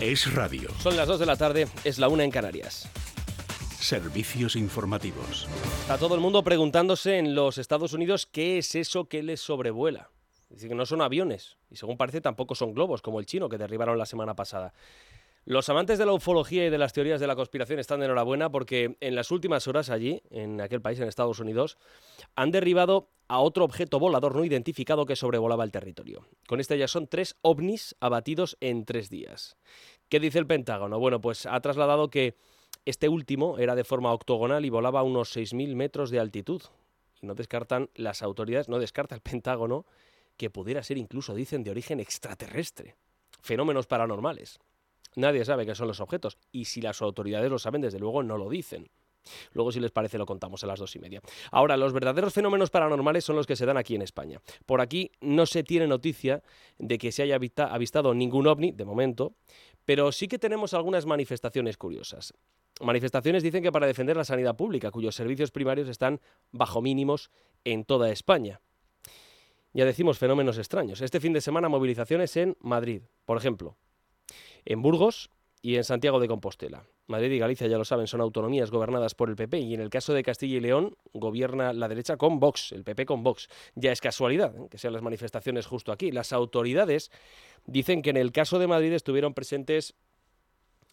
Es radio. Son las 2 de la tarde, es la 1 en Canarias. Servicios informativos. Está todo el mundo preguntándose en los Estados Unidos qué es eso que les sobrevuela. Dice que no son aviones y según parece tampoco son globos como el chino que derribaron la semana pasada. Los amantes de la ufología y de las teorías de la conspiración están de enhorabuena porque en las últimas horas allí, en aquel país, en Estados Unidos, han derribado a otro objeto volador no identificado que sobrevolaba el territorio. Con este ya son tres ovnis abatidos en tres días. ¿Qué dice el Pentágono? Bueno, pues ha trasladado que este último era de forma octogonal y volaba a unos 6.000 metros de altitud. Y no descartan las autoridades, no descarta el Pentágono que pudiera ser incluso, dicen, de origen extraterrestre. Fenómenos paranormales. Nadie sabe qué son los objetos y si las autoridades lo saben, desde luego no lo dicen. Luego, si les parece, lo contamos a las dos y media. Ahora, los verdaderos fenómenos paranormales son los que se dan aquí en España. Por aquí no se tiene noticia de que se haya avistado ningún ovni, de momento, pero sí que tenemos algunas manifestaciones curiosas. Manifestaciones dicen que para defender la sanidad pública, cuyos servicios primarios están bajo mínimos en toda España. Ya decimos fenómenos extraños. Este fin de semana movilizaciones en Madrid, por ejemplo en Burgos y en Santiago de Compostela. Madrid y Galicia, ya lo saben, son autonomías gobernadas por el PP y en el caso de Castilla y León gobierna la derecha con Vox, el PP con Vox. Ya es casualidad ¿eh? que sean las manifestaciones justo aquí. Las autoridades dicen que en el caso de Madrid estuvieron presentes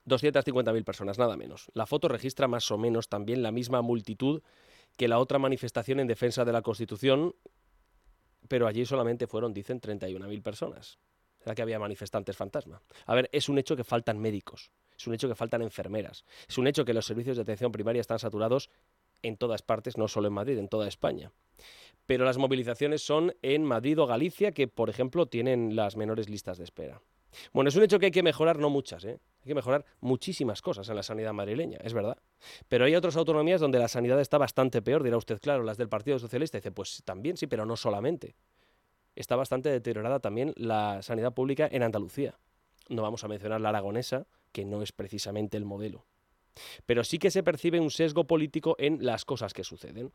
250.000 personas, nada menos. La foto registra más o menos también la misma multitud que la otra manifestación en defensa de la Constitución, pero allí solamente fueron, dicen, 31.000 personas que había manifestantes fantasma. A ver, es un hecho que faltan médicos, es un hecho que faltan enfermeras, es un hecho que los servicios de atención primaria están saturados en todas partes, no solo en Madrid, en toda España. Pero las movilizaciones son en Madrid o Galicia, que por ejemplo tienen las menores listas de espera. Bueno, es un hecho que hay que mejorar, no muchas, ¿eh? hay que mejorar muchísimas cosas en la sanidad madrileña, es verdad. Pero hay otras autonomías donde la sanidad está bastante peor, dirá usted, claro, las del Partido Socialista. dice, pues también sí, pero no solamente está bastante deteriorada también la sanidad pública en Andalucía. No vamos a mencionar la aragonesa, que no es precisamente el modelo. Pero sí que se percibe un sesgo político en las cosas que suceden.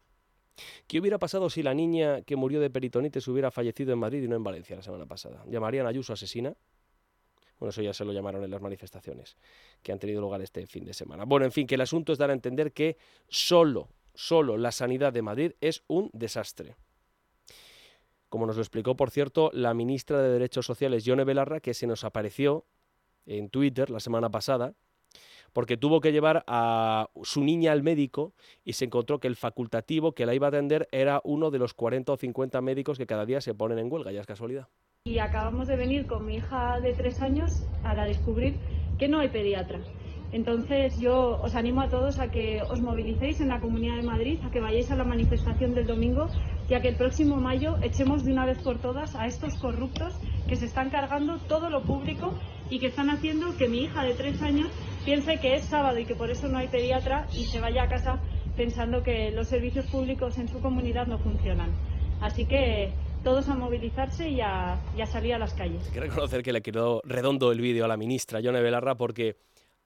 ¿Qué hubiera pasado si la niña que murió de peritonitis hubiera fallecido en Madrid y no en Valencia la semana pasada? ¿Llamarían a Ayuso asesina? Bueno, eso ya se lo llamaron en las manifestaciones que han tenido lugar este fin de semana. Bueno, en fin, que el asunto es dar a entender que solo, solo la sanidad de Madrid es un desastre como nos lo explicó, por cierto, la ministra de Derechos Sociales, Yone Belarra, que se nos apareció en Twitter la semana pasada, porque tuvo que llevar a su niña al médico y se encontró que el facultativo que la iba a atender era uno de los 40 o 50 médicos que cada día se ponen en huelga, ya es casualidad. Y acabamos de venir con mi hija de tres años para descubrir que no hay pediatra. Entonces yo os animo a todos a que os movilicéis en la Comunidad de Madrid, a que vayáis a la manifestación del domingo y a que el próximo mayo echemos de una vez por todas a estos corruptos que se están cargando todo lo público y que están haciendo que mi hija de tres años piense que es sábado y que por eso no hay pediatra y se vaya a casa pensando que los servicios públicos en su comunidad no funcionan. Así que todos a movilizarse y a, salir a las calles. Hay que reconocer que le quedó redondo el vídeo a la ministra Yone Belarra porque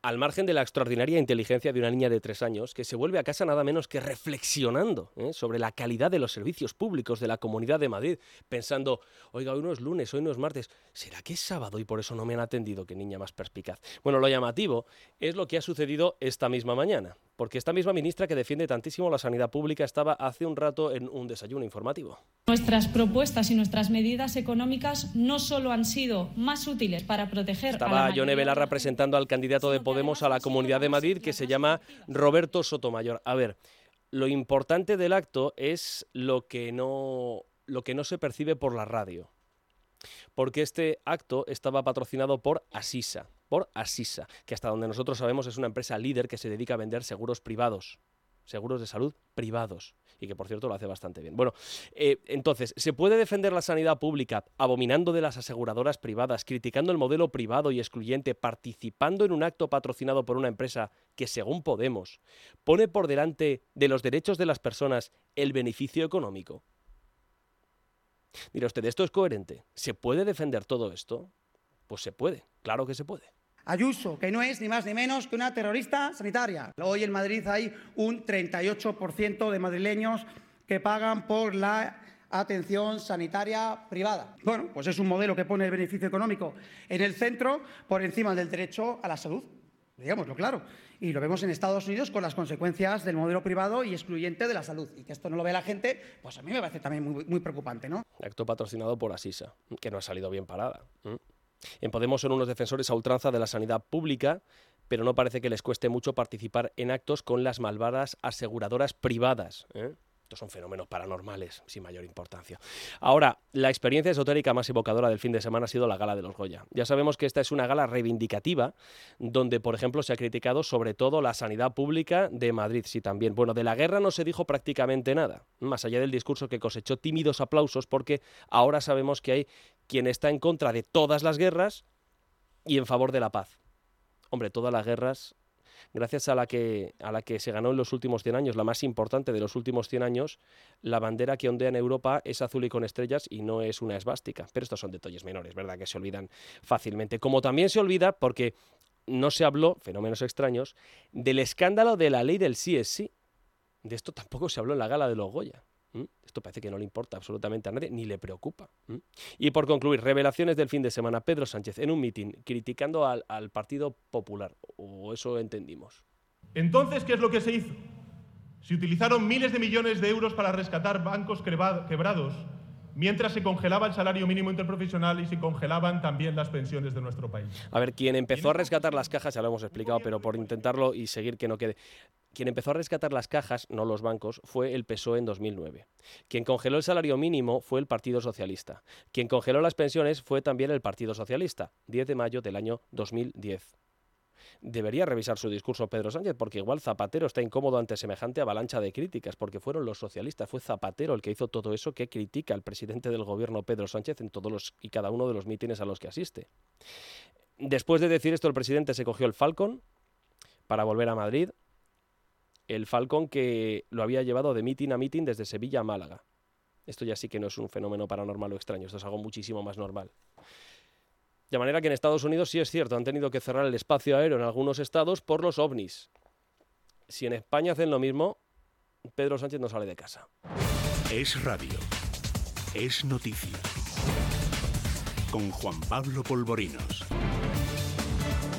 al margen de la extraordinaria inteligencia de una niña de tres años que se vuelve a casa nada menos que reflexionando ¿eh? sobre la calidad de los servicios públicos de la Comunidad de Madrid, pensando, oiga, hoy no es lunes, hoy no es martes, ¿será que es sábado y por eso no me han atendido? Qué niña más perspicaz. Bueno, lo llamativo es lo que ha sucedido esta misma mañana, porque esta misma ministra que defiende tantísimo la sanidad pública estaba hace un rato en un desayuno informativo. Nuestras propuestas y nuestras medidas económicas no solo han sido más útiles para proteger Estaba a la Yone Belarra presentando al candidato de Podemos a la Comunidad de Madrid que se llama Roberto Sotomayor. A ver, lo importante del acto es lo que no, lo que no se percibe por la radio. Porque este acto estaba patrocinado por Asisa, por Asisa, que hasta donde nosotros sabemos es una empresa líder que se dedica a vender seguros privados. seguros de salud privados y que por cierto lo hace bastante bien. Bueno, eh, entonces, ¿se puede defender la sanidad pública abominando de las aseguradoras privadas, criticando el modelo privado y excluyente, participando en un acto patrocinado por una empresa que, según Podemos, pone por delante de los derechos de las personas el beneficio económico? Mira usted, ¿esto es coherente? ¿Se puede defender todo esto? Pues se puede, claro que se puede. Ayuso, que no es ni más ni menos que una terrorista sanitaria. Hoy en Madrid hay un 38% de madrileños que pagan por la atención sanitaria privada. Bueno, pues es un modelo que pone el beneficio económico en el centro por encima del derecho a la salud, digámoslo claro. Y lo vemos en Estados Unidos con las consecuencias del modelo privado y excluyente de la salud. Y que esto no lo ve la gente, pues a mí me parece también muy, muy preocupante, ¿no? Acto patrocinado por Asisa, que no ha salido bien parada. En Podemos son unos defensores a ultranza de la sanidad pública, pero no parece que les cueste mucho participar en actos con las malvadas aseguradoras privadas. ¿eh? Son fenómenos paranormales sin mayor importancia. Ahora, la experiencia esotérica más evocadora del fin de semana ha sido la gala de los Goya. Ya sabemos que esta es una gala reivindicativa, donde, por ejemplo, se ha criticado sobre todo la sanidad pública de Madrid, sí también. Bueno, de la guerra no se dijo prácticamente nada, más allá del discurso que cosechó tímidos aplausos, porque ahora sabemos que hay quien está en contra de todas las guerras y en favor de la paz. Hombre, todas las guerras gracias a la que, a la que se ganó en los últimos 100 años, la más importante de los últimos 100 años, la bandera que ondea en Europa es azul y con estrellas y no es una esvástica. Pero estos son detalles menores, ¿verdad? Que se olvidan fácilmente. Como también se olvida, porque no se habló, fenómenos extraños, del escándalo de la ley del sí es sí. De esto tampoco se habló en la gala de los Goya. Esto parece que no le importa absolutamente a nadie, ni le preocupa. Y por concluir, revelaciones del fin de semana. Pedro Sánchez en un mitin criticando al, Partido Popular, o eso entendimos. Entonces, ¿qué es lo que se hizo? Se utilizaron miles de millones de euros para rescatar bancos quebrados mientras se congelaba el salario mínimo interprofesional y se congelaban también las pensiones de nuestro país. A ver, quien empezó a rescatar las cajas, ya lo hemos explicado, pero por intentarlo y seguir que no quede. Quien empezó a rescatar las cajas, no los bancos, fue el PSOE en 2009. Quien congeló el salario mínimo fue el Partido Socialista. Quien congeló las pensiones fue también el Partido Socialista, 10 de mayo del año 2010 debería revisar su discurso Pedro Sánchez, porque igual Zapatero está incómodo ante semejante avalancha de críticas, porque fueron los socialistas, fue Zapatero el que hizo todo eso que critica al presidente del gobierno Pedro Sánchez en todos los y cada uno de los mítines a los que asiste. Después de decir esto, el presidente se cogió el Falcon para volver a Madrid, el Falcon que lo había llevado de mitin a mitin desde Sevilla a Málaga. Esto ya sí que no es un fenómeno paranormal o extraño, esto es algo muchísimo más normal. De manera que en Estados Unidos sí es cierto, han tenido que cerrar el espacio aéreo en algunos estados por los ovnis. Si en España hacen lo mismo, Pedro Sánchez no sale de casa. Es radio. Es noticia. Con Juan Pablo Polvorinos.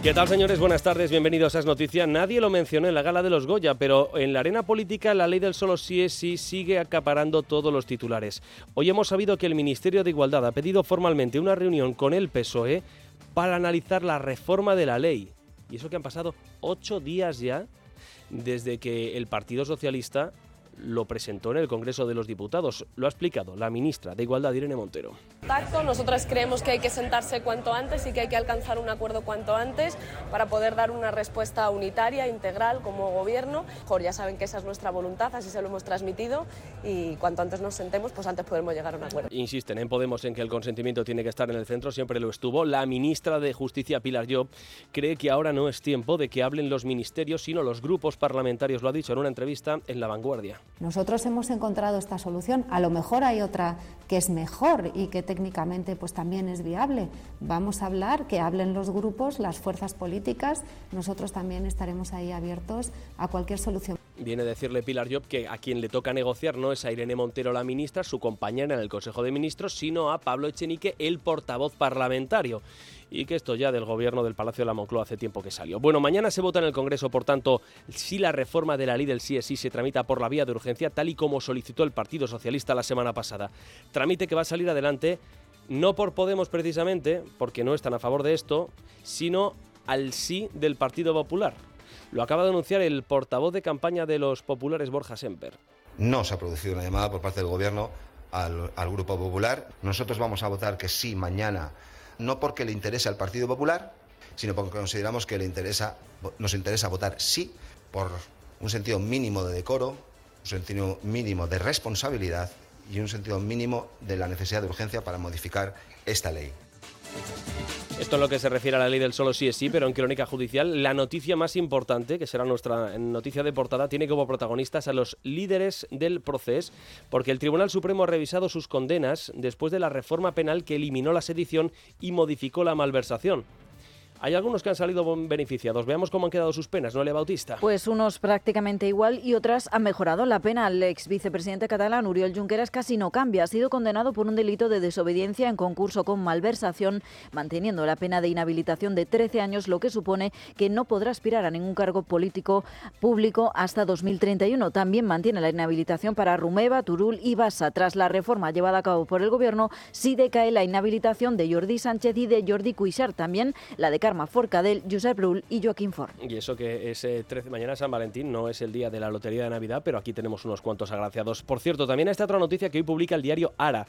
¿Qué tal, señores? Buenas tardes, bienvenidos a Es Noticia. Nadie lo mencionó en la gala de los Goya, pero en la arena política la ley del solo sí es sí sigue acaparando todos los titulares. Hoy hemos sabido que el Ministerio de Igualdad ha pedido formalmente una reunión con el PSOE para analizar la reforma de la ley. Y eso que han pasado ocho días ya desde que el Partido Socialista lo presentó en el Congreso de los Diputados. Lo ha explicado la ministra de Igualdad, Irene Montero. Nosotras creemos que hay que sentarse cuanto antes y que hay que alcanzar un acuerdo cuanto antes para poder dar una respuesta unitaria, integral como gobierno. Mejor ya saben que esa es nuestra voluntad, así se lo hemos transmitido y cuanto antes nos sentemos, pues antes podemos llegar a un acuerdo. Insisten en Podemos en que el consentimiento tiene que estar en el centro, siempre lo estuvo. La ministra de Justicia, Pilar Job, cree que ahora no es tiempo de que hablen los ministerios, sino los grupos parlamentarios. Lo ha dicho en una entrevista en La Vanguardia. Nosotros hemos encontrado esta solución, a lo mejor hay otra que es mejor y que técnicamente pues también es viable. Vamos a hablar, que hablen los grupos, las fuerzas políticas, nosotros también estaremos ahí abiertos a cualquier solución. Viene a decirle Pilar Job que a quien le toca negociar no es a Irene Montero, la ministra, su compañera en el Consejo de Ministros, sino a Pablo Echenique, el portavoz parlamentario y que esto ya del gobierno del Palacio de la Moncloa hace tiempo que salió. Bueno, mañana se vota en el Congreso, por tanto, si la reforma de la ley del sí se tramita por la vía de urgencia, tal y como solicitó el Partido Socialista la semana pasada. Trámite que va a salir adelante no por Podemos precisamente, porque no están a favor de esto, sino al sí del Partido Popular. Lo acaba de anunciar el portavoz de campaña de los populares, Borja Semper. No se ha producido una llamada por parte del Gobierno al, al Grupo Popular. Nosotros vamos a votar que sí mañana no porque le interese al Partido Popular, sino porque consideramos que le interesa, nos interesa votar sí por un sentido mínimo de decoro, un sentido mínimo de responsabilidad y un sentido mínimo de la necesidad de urgencia para modificar esta ley. Esto es lo que se refiere a la ley del solo sí es sí, pero en crónica judicial, la noticia más importante, que será nuestra noticia de portada, tiene como protagonistas a los líderes del proceso, porque el Tribunal Supremo ha revisado sus condenas después de la reforma penal que eliminó la sedición y modificó la malversación. Hay algunos que han salido beneficiados. Veamos cómo han quedado sus penas, ¿no, Le Bautista? Pues unos prácticamente igual y otras han mejorado la pena. El ex vicepresidente catalán, Uriol Junqueras, casi no cambia. Ha sido condenado por un delito de desobediencia en concurso con malversación, manteniendo la pena de inhabilitación de 13 años, lo que supone que no podrá aspirar a ningún cargo político público hasta 2031. También mantiene la inhabilitación para Rumeva, Turul y Bassa. Tras la reforma llevada a cabo por el Gobierno, sí decae la inhabilitación de Jordi Sánchez y de Jordi Cuixart. También la de Forcadell, Josep Brull y Joaquín Ford. Y eso que es 13, mañana San Valentín, no es el día de la Lotería de Navidad, pero aquí tenemos unos cuantos agraciados. Por cierto, también esta otra noticia que hoy publica el diario Ara.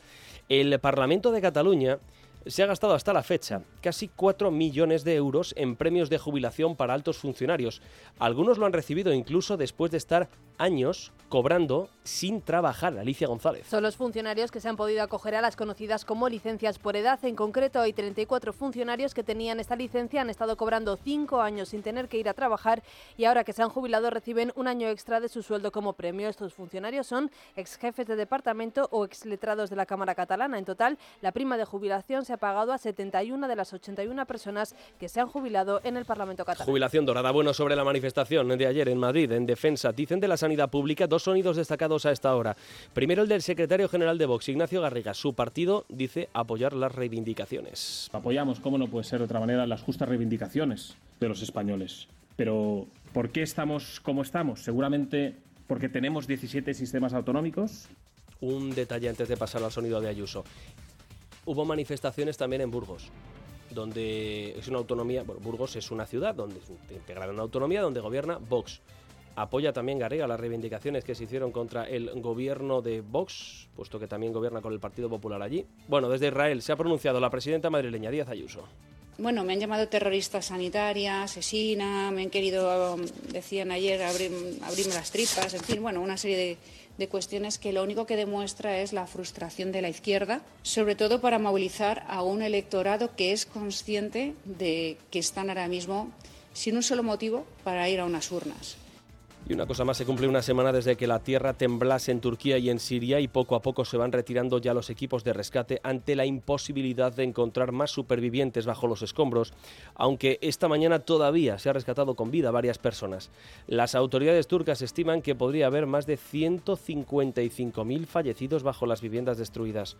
El Parlamento de Cataluña se ha gastado hasta la fecha casi 4 millones de euros en premios de jubilación para altos funcionarios. Algunos lo han recibido incluso después de estar años cobrando sin trabajar. Alicia González. Son los funcionarios que se han podido acoger a las conocidas como licencias por edad. En concreto, hay 34 funcionarios que tenían esta licencia, han estado cobrando 5 años sin tener que ir a trabajar y ahora que se han jubilado reciben un año extra de su sueldo como premio. Estos funcionarios son ex jefes de departamento o ex letrados de la Cámara Catalana. En total, la prima de jubilación se ha pagado a 71 de las 81 personas que se han jubilado en el Parlamento catalán. Jubilación dorada. Bueno, sobre la manifestación de ayer en Madrid, en defensa, dicen de la sanidad pública, dos sonidos destacados a esta hora. Primero el del secretario general de Vox, Ignacio Garriga. Su partido dice apoyar las reivindicaciones. Apoyamos, como no puede ser de otra manera, las justas reivindicaciones de los españoles. Pero, ¿por qué estamos como estamos? Seguramente porque tenemos 17 sistemas autonómicos. Un detalle antes de pasar al sonido de Ayuso. Hubo manifestaciones también en Burgos donde es una autonomía, Burgos es una ciudad donde integrada una autonomía donde gobierna Vox. Apoya también Garriga las reivindicaciones que se hicieron contra el gobierno de Vox, puesto que también gobierna con el Partido Popular allí. Bueno, desde Israel se ha pronunciado la presidenta madrileña Díaz Ayuso. Bueno, me han llamado terrorista sanitaria, asesina, me han querido, decían ayer, abrirme las tripas, en fin, bueno, una serie de, de cuestiones que lo único que demuestra es la frustración de la izquierda, sobre todo para movilizar a un electorado que es consciente de que están ahora mismo sin un solo motivo para ir a unas urnas. Y una cosa más, se cumple una semana desde que la tierra temblase en Turquía y en Siria y poco a poco se van retirando ya los equipos de rescate ante la imposibilidad de encontrar más supervivientes bajo los escombros, aunque esta mañana todavía se ha rescatado con vida varias personas. Las autoridades turcas estiman que podría haber más de 155.000 fallecidos bajo las viviendas destruidas.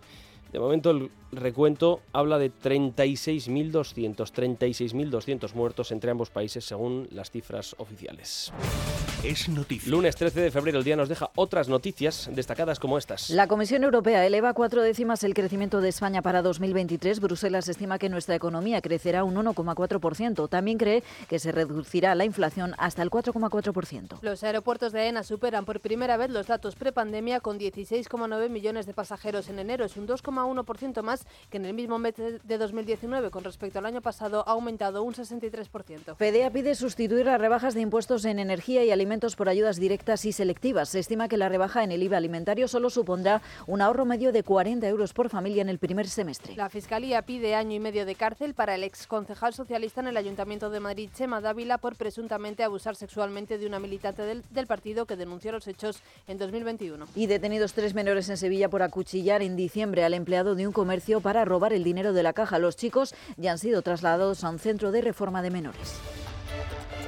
De momento el recuento habla de 36.200, 36.200 muertos entre ambos países según las cifras oficiales. Es noticia. Lunes 13 de febrero el día nos deja otras noticias destacadas como estas. La Comisión Europea eleva cuatro décimas el crecimiento de España para 2023. Bruselas estima que nuestra economía crecerá un 1,4%. También cree que se reducirá la inflación hasta el 4,4%. Los aeropuertos de AENA superan por primera vez los datos prepandemia con 16,9 millones de pasajeros en enero. Es un 2,1% más que en el mismo mes de 2019. Con respecto al año pasado ha aumentado un 63%. PDEA pide sustituir las rebajas de impuestos en energía y alimentos por ayudas directas y selectivas. Se estima que la rebaja en el IVA alimentario solo supondrá un ahorro medio de 40 euros por familia en el primer semestre. La Fiscalía pide año y medio de cárcel para el exconcejal socialista en el Ayuntamiento de Madrid, Chema Dávila, por presuntamente abusar sexualmente de una militante del, del partido que denunció los hechos en 2021. Y detenidos tres menores en Sevilla por acuchillar en diciembre al empleado de un comercio para robar el dinero de la caja. Los chicos ya han sido trasladados a un centro de reforma de menores.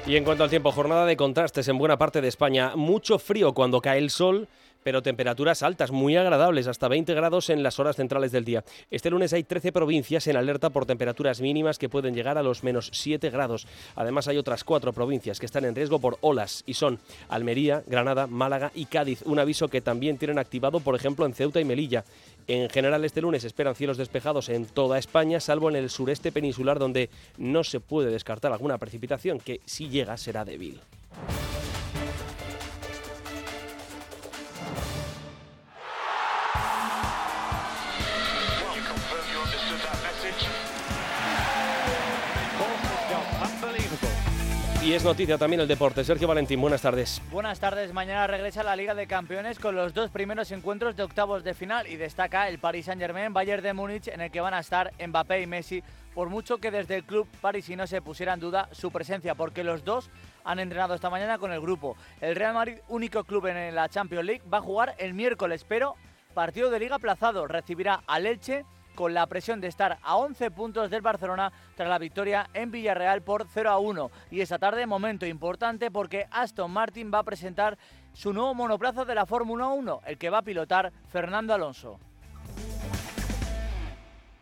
Y en cuanto al tiempo, jornada de contrastes en buena parte de España. Mucho frío cuando cae el sol pero temperaturas altas, muy agradables, hasta 20 grados en las horas centrales del día. Este lunes hay 13 provincias en alerta por temperaturas mínimas que pueden llegar a los menos 7 grados. Además hay otras cuatro provincias que están en riesgo por olas y son Almería, Granada, Málaga y Cádiz. Un aviso que también tienen activado, por ejemplo, en Ceuta y Melilla. En general, este lunes esperan cielos despejados en toda España, salvo en el sureste peninsular, donde no se puede descartar alguna precipitación que, si llega, será débil. Y es noticia también el deporte. Sergio Valentín, buenas tardes. Buenas tardes. Mañana regresa la Liga de Campeones con los dos primeros encuentros de octavos de final y destaca el Paris Saint-Germain Bayern de Múnich en el que van a estar Mbappé y Messi, por mucho que desde el club parisino se pusiera en duda su presencia, porque los dos han entrenado esta mañana con el grupo. El Real Madrid, único club en la Champions League, va a jugar el miércoles, pero partido de liga aplazado. Recibirá al Elche con la presión de estar a 11 puntos del Barcelona tras la victoria en Villarreal por 0 a 1. Y esta tarde, momento importante porque Aston Martin va a presentar su nuevo monoplazo de la Fórmula 1, el que va a pilotar Fernando Alonso.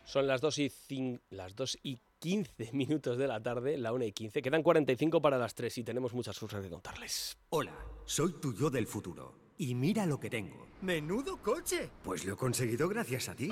Son las 2 y, las 2 y 15 minutos de la tarde, la 1 y 15. Quedan 45 para las 3 y tenemos muchas cosas que contarles. Hola, soy tu yo del futuro. Y mira lo que tengo. ¡Menudo coche! Pues lo he conseguido gracias a ti.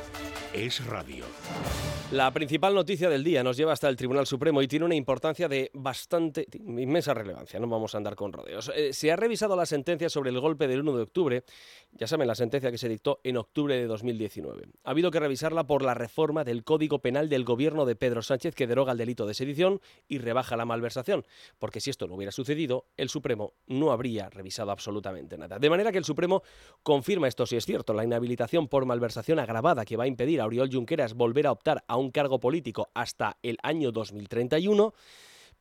Es radio. La principal noticia del día nos lleva hasta el Tribunal Supremo y tiene una importancia de bastante, inmensa relevancia, no vamos a andar con rodeos. Eh, se ha revisado la sentencia sobre el golpe del 1 de octubre, ya saben, la sentencia que se dictó en octubre de 2019. Ha habido que revisarla por la reforma del Código Penal del gobierno de Pedro Sánchez que deroga el delito de sedición y rebaja la malversación, porque si esto no hubiera sucedido, el Supremo no habría revisado absolutamente nada. De manera que el Supremo confirma esto si es cierto, la inhabilitación por malversación agravada que va a impedir a Junqueras volver a optar a un cargo político hasta el año 2031.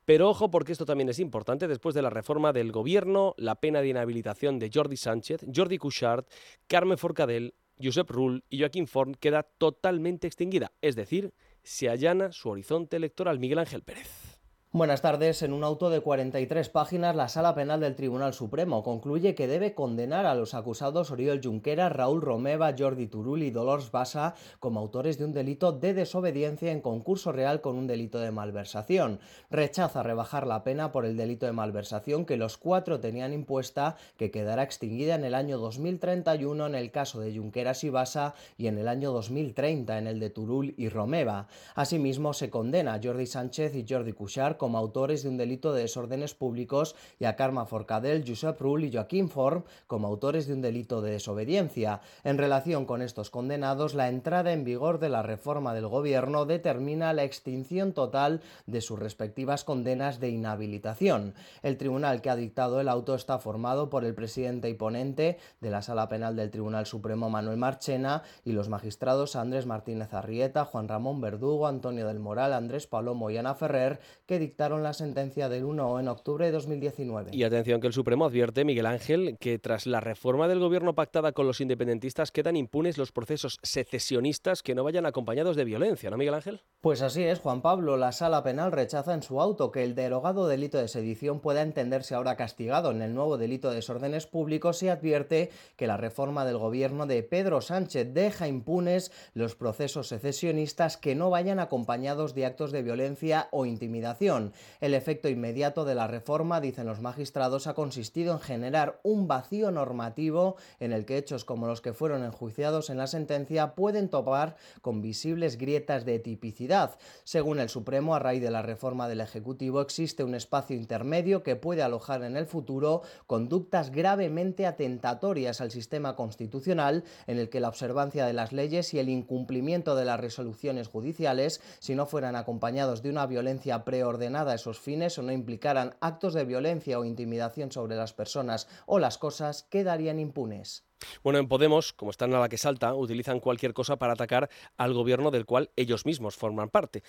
Pero ojo porque esto también es importante, después de la reforma del gobierno, la pena de inhabilitación de Jordi Sánchez, Jordi Cuixart, Carmen Forcadell, Josep Rull y Joaquín Forn queda totalmente extinguida, es decir, se allana su horizonte electoral Miguel Ángel Pérez. Buenas tardes. En un auto de 43 páginas, la Sala Penal del Tribunal Supremo concluye que debe condenar a los acusados Oriol Junqueras, Raúl Romeva, Jordi Turul y Dolores Bassa como autores de un delito de desobediencia en concurso real con un delito de malversación. Rechaza rebajar la pena por el delito de malversación que los cuatro tenían impuesta, que quedará extinguida en el año 2031 en el caso de Junqueras y Bassa y en el año 2030 en el de Turul y Romeva. Asimismo, se condena a Jordi Sánchez y Jordi Cuixart como autores de un delito de desórdenes públicos y a Karma Forcadell, Josep Rull y Joaquín Form como autores de un delito de desobediencia. En relación con estos condenados, la entrada en vigor de la reforma del Gobierno determina la extinción total de sus respectivas condenas de inhabilitación. El tribunal que ha dictado el auto está formado por el presidente y ponente de la Sala Penal del Tribunal Supremo Manuel Marchena y los magistrados Andrés Martínez Arrieta, Juan Ramón Verdugo, Antonio del Moral, Andrés Palomo y Ana Ferrer, que dictaron la sentencia del 1 en octubre de 2019. Y atención que el Supremo advierte, Miguel Ángel, que tras la reforma del gobierno pactada con los independentistas quedan impunes los procesos secesionistas que no vayan acompañados de violencia, ¿no, Miguel Ángel? Pues así es, Juan Pablo. La sala penal rechaza en su auto que el derogado delito de sedición pueda entenderse ahora castigado en el nuevo delito de desórdenes públicos y advierte que la reforma del gobierno de Pedro Sánchez deja impunes los procesos secesionistas que no vayan acompañados de actos de violencia o intimidación. El efecto inmediato de la reforma, dicen los magistrados, ha consistido en generar un vacío normativo en el que hechos como los que fueron enjuiciados en la sentencia pueden topar con visibles grietas de tipicidad. Según el Supremo, a raíz de la reforma del Ejecutivo existe un espacio intermedio que puede alojar en el futuro conductas gravemente atentatorias al sistema constitucional en el que la observancia de las leyes y el incumplimiento de las resoluciones judiciales, si no fueran acompañados de una violencia preordenada a esos fines o no implicaran actos de violencia o intimidación sobre las personas o las cosas, quedarían impunes. Bueno, en Podemos, como están a la que salta, utilizan cualquier cosa para atacar al gobierno del cual ellos mismos forman parte.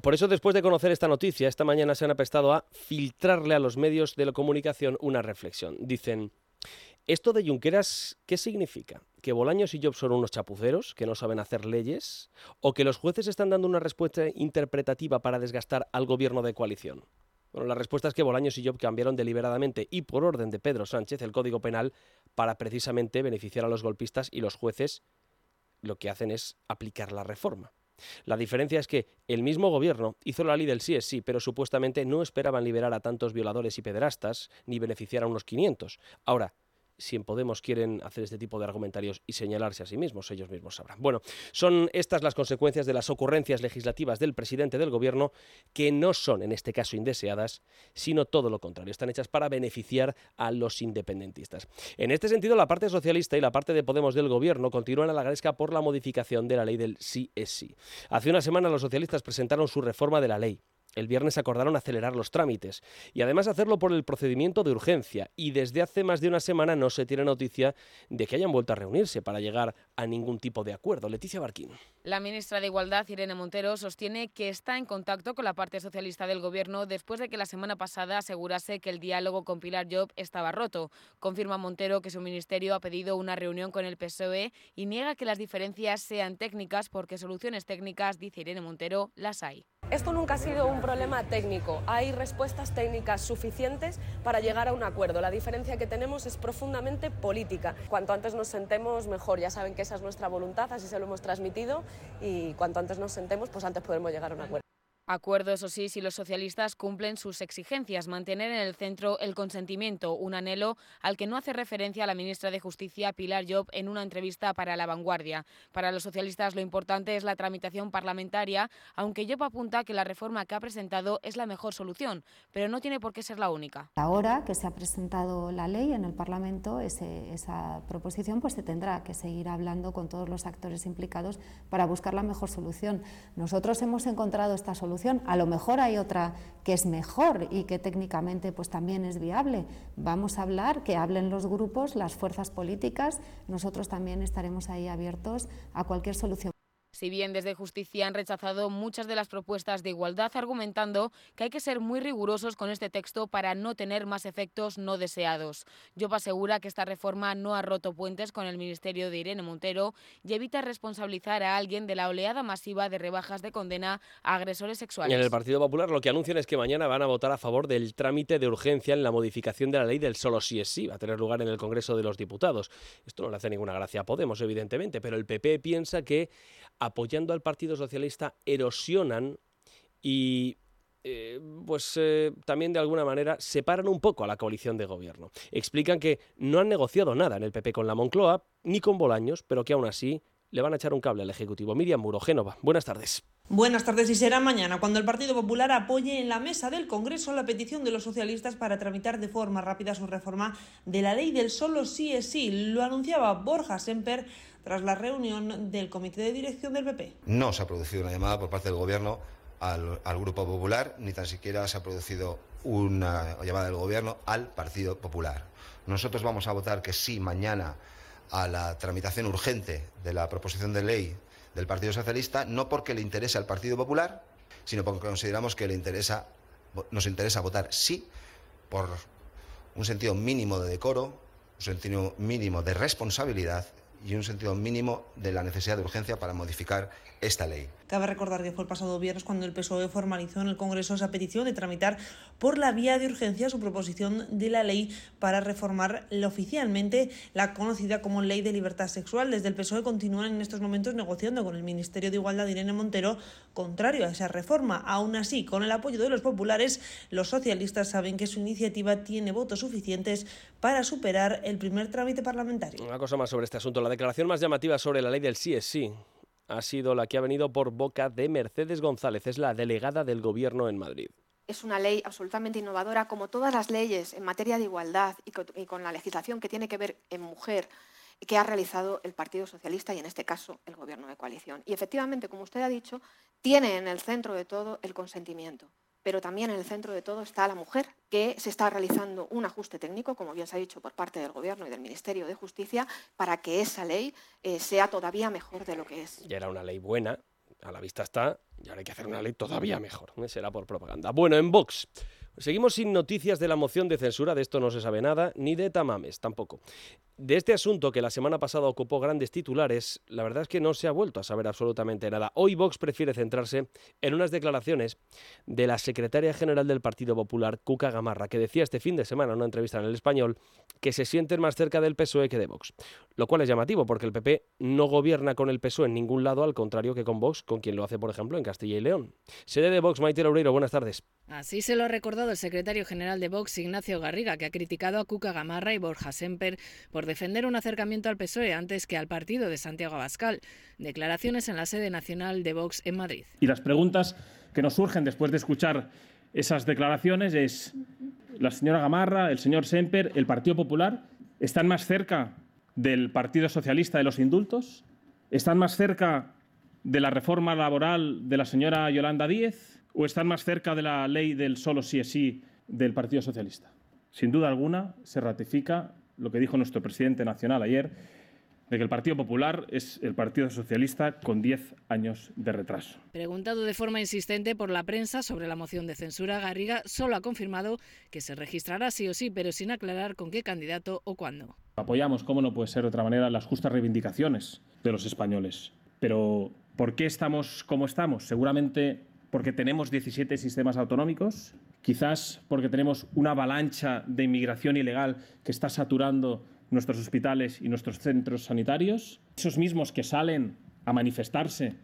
Por eso, después de conocer esta noticia, esta mañana se han apestado a filtrarle a los medios de la comunicación una reflexión. Dicen, ¿esto de Junqueras qué significa? ¿Que Bolaños y Job son unos chapuceros que no saben hacer leyes? ¿O que los jueces están dando una respuesta interpretativa para desgastar al gobierno de coalición? Bueno, la respuesta es que Bolaños y Job cambiaron deliberadamente y por orden de Pedro Sánchez el Código Penal para precisamente beneficiar a los golpistas y los jueces lo que hacen es aplicar la reforma. La diferencia es que el mismo gobierno hizo la ley del sí es sí, pero supuestamente no esperaban liberar a tantos violadores y pederastas ni beneficiar a unos 500. Ahora, si en Podemos quieren hacer este tipo de argumentarios y señalarse a sí mismos, ellos mismos sabrán. Bueno, son estas las consecuencias de las ocurrencias legislativas del presidente del gobierno, que no son, en este caso, indeseadas, sino todo lo contrario. Están hechas para beneficiar a los independentistas. En este sentido, la parte socialista y la parte de Podemos del gobierno continúan a la gresca por la modificación de la ley del sí es sí. Hace una semana los socialistas presentaron su reforma de la ley. El viernes acordaron acelerar los trámites y además hacerlo por el procedimiento de urgencia y desde hace más de una semana no se tiene noticia de que hayan vuelto a reunirse para llegar a ningún tipo de acuerdo. Leticia Barquín. La ministra de Igualdad, Irene Montero, sostiene que está en contacto con la parte socialista del gobierno después de que la semana pasada asegurase que el diálogo con Pilar Job estaba roto. Confirma Montero que su ministerio ha pedido una reunión con el PSOE y niega que las diferencias sean técnicas porque soluciones técnicas, dice Irene Montero, las hay. Esto nunca ha sido un problema técnico. Hay respuestas técnicas suficientes para llegar a un acuerdo. La diferencia que tenemos es profundamente política. Cuanto antes nos sentemos, mejor. Ya saben que esa es nuestra voluntad, así se lo hemos transmitido y cuanto antes nos sentemos, pues antes podremos llegar a un acuerdo. Acuerdo, eso sí, si los socialistas cumplen sus exigencias, mantener en el centro el consentimiento, un anhelo al que no hace referencia la ministra de Justicia, Pilar Job, en una entrevista para La Vanguardia. Para los socialistas lo importante es la tramitación parlamentaria, aunque Job apunta que la reforma que ha presentado es la mejor solución, pero no tiene por qué ser la única. Ahora que se ha presentado la ley en el Parlamento, ese, esa proposición pues se tendrá que seguir hablando con todos los actores implicados para buscar la mejor solución. Nosotros hemos encontrado esta solución a lo mejor hay otra que es mejor y que técnicamente pues también es viable. Vamos a hablar, que hablen los grupos, las fuerzas políticas. Nosotros también estaremos ahí abiertos a cualquier solución. Si bien desde Justicia han rechazado muchas de las propuestas de igualdad, argumentando que hay que ser muy rigurosos con este texto para no tener más efectos no deseados. Job asegura que esta reforma no ha roto puentes con el ministerio de Irene Montero y evita responsabilizar a alguien de la oleada masiva de rebajas de condena a agresores sexuales. En el Partido Popular lo que anuncian es que mañana van a votar a favor del trámite de urgencia en la modificación de la ley del solo sí es sí. Va a tener lugar en el Congreso de los Diputados. Esto no le hace ninguna gracia a Podemos, evidentemente, pero el PP piensa que apoyando al Partido Socialista erosionan y eh, pues eh, también de alguna manera separan un poco a la coalición de gobierno. Explican que no han negociado nada en el PP con la Moncloa ni con Bolaños, pero que aún así le van a echar un cable al Ejecutivo. Miriam Muro, Génova, buenas tardes. Buenas tardes y será mañana cuando el Partido Popular apoye en la mesa del Congreso la petición de los socialistas para tramitar de forma rápida su reforma de la ley del solo sí es sí. Lo anunciaba Borja Semper tras la reunión del comité de dirección del PP. No se ha producido una llamada por parte del Gobierno al, Grupo Popular, ni tan siquiera se ha producido una llamada del Gobierno al Partido Popular. Nosotros vamos a votar que sí mañana a la tramitación urgente de la proposición de ley del Partido Socialista, no porque le interese al Partido Popular, sino porque consideramos que le interesa nos interesa votar sí por un sentido mínimo de decoro, un sentido mínimo de responsabilidad y un sentido mínimo de la necesidad de urgencia para modificar esta ley. Cabe recordar que fue el pasado viernes cuando el PSOE formalizó en el Congreso esa petición de tramitar por la vía de urgencia su proposición de la ley para reformar oficialmente la conocida como Ley de Libertad Sexual. Desde el PSOE continúan en estos momentos negociando con el Ministerio de Igualdad de Irene Montero contrario a esa reforma. Aún así, con el apoyo de los populares, los socialistas saben que su iniciativa tiene votos suficientes para superar el primer trámite parlamentario. Una cosa más sobre este asunto. La declaración más llamativa sobre la ley del sí es sí ha sido la que ha venido por boca de Mercedes González, es la delegada del Gobierno en Madrid. Es una ley absolutamente innovadora, como todas las leyes en materia de igualdad y con la legislación que tiene que ver en mujer que ha realizado el Partido Socialista y, en este caso, el Gobierno de coalición. Y, efectivamente, como usted ha dicho, tiene en el centro de todo el consentimiento pero también en el centro de todo está la mujer, que se está realizando un ajuste técnico, como bien se ha dicho por parte del Gobierno y del Ministerio de Justicia, para que esa ley eh, sea todavía mejor de lo que es. Ya era una ley buena, a la vista está, y ahora hay que hacer una ley todavía mejor. ¿eh? Será por propaganda. Bueno, en Vox. Seguimos sin noticias de la moción de censura, de esto no se sabe nada, ni de Tamames tampoco. De este asunto que la semana pasada ocupó grandes titulares, la verdad es que no se ha vuelto a saber absolutamente nada. Hoy Vox prefiere centrarse en unas declaraciones de la secretaria general del Partido Popular, Cuca Gamarra, que decía este fin de semana en una entrevista en el español que se sienten más cerca del PSOE que de Vox. Lo cual es llamativo porque el PP no gobierna con el PSOE en ningún lado, al contrario que con Vox, con quien lo hace, por ejemplo, en Castilla y León. Sede de Vox, Maite Loureiro, buenas tardes. Así se lo ha recordado el secretario general de Vox, Ignacio Garriga, que ha criticado a Cuca Gamarra y Borja Semper por defender un acercamiento al PSOE antes que al partido de Santiago Abascal. Declaraciones en la sede nacional de Vox en Madrid. Y las preguntas que nos surgen después de escuchar esas declaraciones es, la señora Gamarra, el señor Semper, el Partido Popular, ¿están más cerca del Partido Socialista de los indultos? ¿Están más cerca de la reforma laboral de la señora Yolanda Díez? o están más cerca de la ley del solo sí es sí del Partido Socialista? Sin duda alguna, se ratifica lo que dijo nuestro presidente nacional ayer, de que el Partido Popular es el Partido Socialista con 10 años de retraso. Preguntado de forma insistente por la prensa sobre la moción de censura, Garriga solo ha confirmado que se registrará sí o sí, pero sin aclarar con qué candidato o cuándo. Apoyamos, como no puede ser de otra manera, las justas reivindicaciones de los españoles. Pero, ¿por qué estamos como estamos? Seguramente porque tenemos 17 sistemas autonómicos, quizás porque tenemos una avalancha de inmigración ilegal que está saturando nuestros hospitales y nuestros centros sanitarios, esos mismos que salen a manifestarse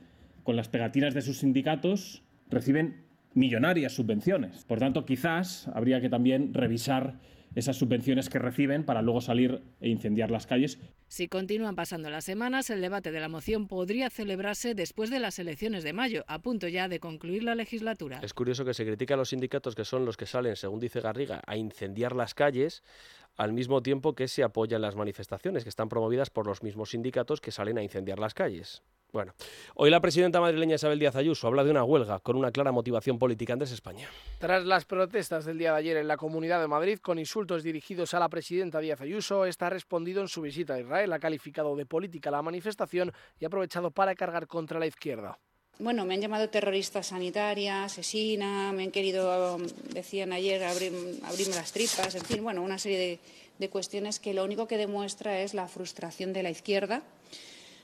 con las pegatinas de sus sindicatos reciben millonarias subvenciones. Por tanto, quizás habría que también revisar esas subvenciones que reciben para luego salir e incendiar las calles. Si continúan pasando las semanas, el debate de la moción podría celebrarse después de las elecciones de mayo, a punto ya de concluir la legislatura. Es curioso que se critica a los sindicatos que son los que salen, según dice Garriga, a incendiar las calles, al mismo tiempo que se apoyan las manifestaciones, que están promovidas por los mismos sindicatos que salen a incendiar las calles. Bueno, hoy la presidenta madrileña Isabel Díaz Ayuso habla de una huelga con una clara motivación política en España. Tras las protestas del día de ayer en la Comunidad de Madrid con insultos dirigidos a la presidenta Díaz Ayuso, está respondido en su visita a Israel, ha calificado de política la manifestación y ha aprovechado para cargar contra la izquierda. Bueno, me han llamado terrorista sanitaria, asesina, me han querido, decían ayer, abrirme las tripas, en fin, bueno, una serie de cuestiones que lo único que demuestra es la frustración de la izquierda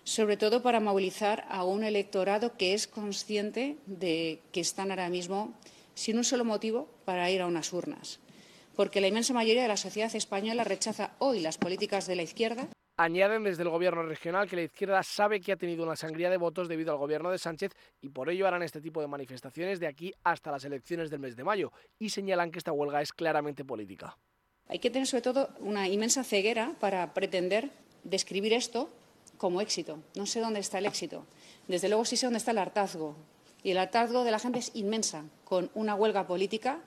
sobre todo para movilizar a un electorado que es consciente de que están ahora mismo sin un solo motivo para ir a unas urnas. Porque la inmensa mayoría de la sociedad española rechaza hoy las políticas de la izquierda. Añaden desde el Gobierno regional que la izquierda sabe que ha tenido una sangría de votos debido al Gobierno de Sánchez y por ello harán este tipo de manifestaciones de aquí hasta las elecciones del mes de mayo y señalan que esta huelga es claramente política. Hay que tener sobre todo una inmensa ceguera para pretender describir esto como éxito. No sé dónde está el éxito. Desde luego sí sé dónde está el hartazgo. Y el hartazgo de la gente es inmensa, con una huelga política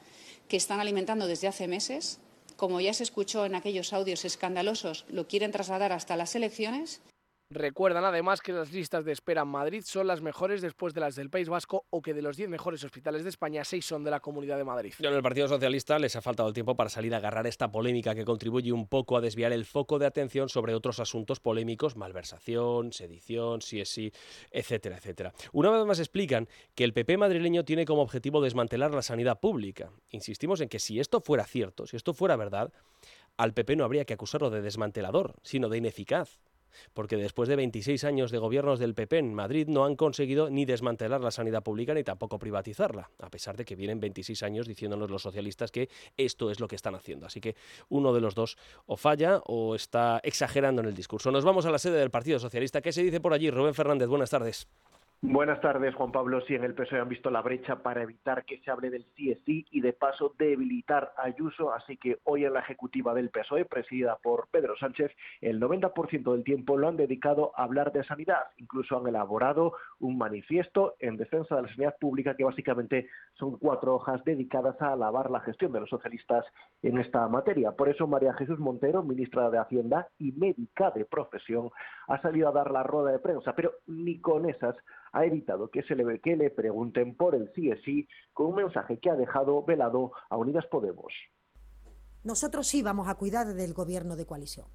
que están alimentando desde hace meses. Como ya se escuchó en aquellos audios escandalosos, lo quieren trasladar hasta las elecciones Recuerdan además que las listas de espera en Madrid son las mejores después de las del País Vasco o que de los 10 mejores hospitales de España, 6 son de la Comunidad de Madrid. En el Partido Socialista les ha faltado el tiempo para salir a agarrar esta polémica que contribuye un poco a desviar el foco de atención sobre otros asuntos polémicos, malversación, sedición, sí es sí, etcétera, etcétera. Una vez más explican que el PP madrileño tiene como objetivo desmantelar la sanidad pública. Insistimos en que si esto fuera cierto, si esto fuera verdad, al PP no habría que acusarlo de desmantelador, sino de ineficaz porque después de 26 años de gobiernos del PP en Madrid no han conseguido ni desmantelar la sanidad pública ni tampoco privatizarla, a pesar de que vienen 26 años diciéndonos los socialistas que esto es lo que están haciendo. Así que uno de los dos o falla o está exagerando en el discurso. Nos vamos a la sede del Partido Socialista. ¿Qué se dice por allí? Rubén Fernández, buenas tardes. Buenas tardes, Juan Pablo. Sí, en el PSOE han visto la brecha para evitar que se hable del sí es sí y de paso debilitar a Ayuso. Así que hoy en la ejecutiva del PSOE, presidida por Pedro Sánchez, el 90% del tiempo lo han dedicado a hablar de sanidad. Incluso han elaborado un manifiesto en defensa de la sanidad pública que básicamente son cuatro hojas dedicadas a alabar la gestión de los socialistas en esta materia. Por eso María Jesús Montero, ministra de Hacienda y médica de profesión, ha salido a dar la rueda de prensa, pero ni con esas ha evitado que se le, que le pregunten por el sí con un mensaje que ha dejado velado a Unidas Podemos. Nosotros sí vamos a cuidar del gobierno de coalición.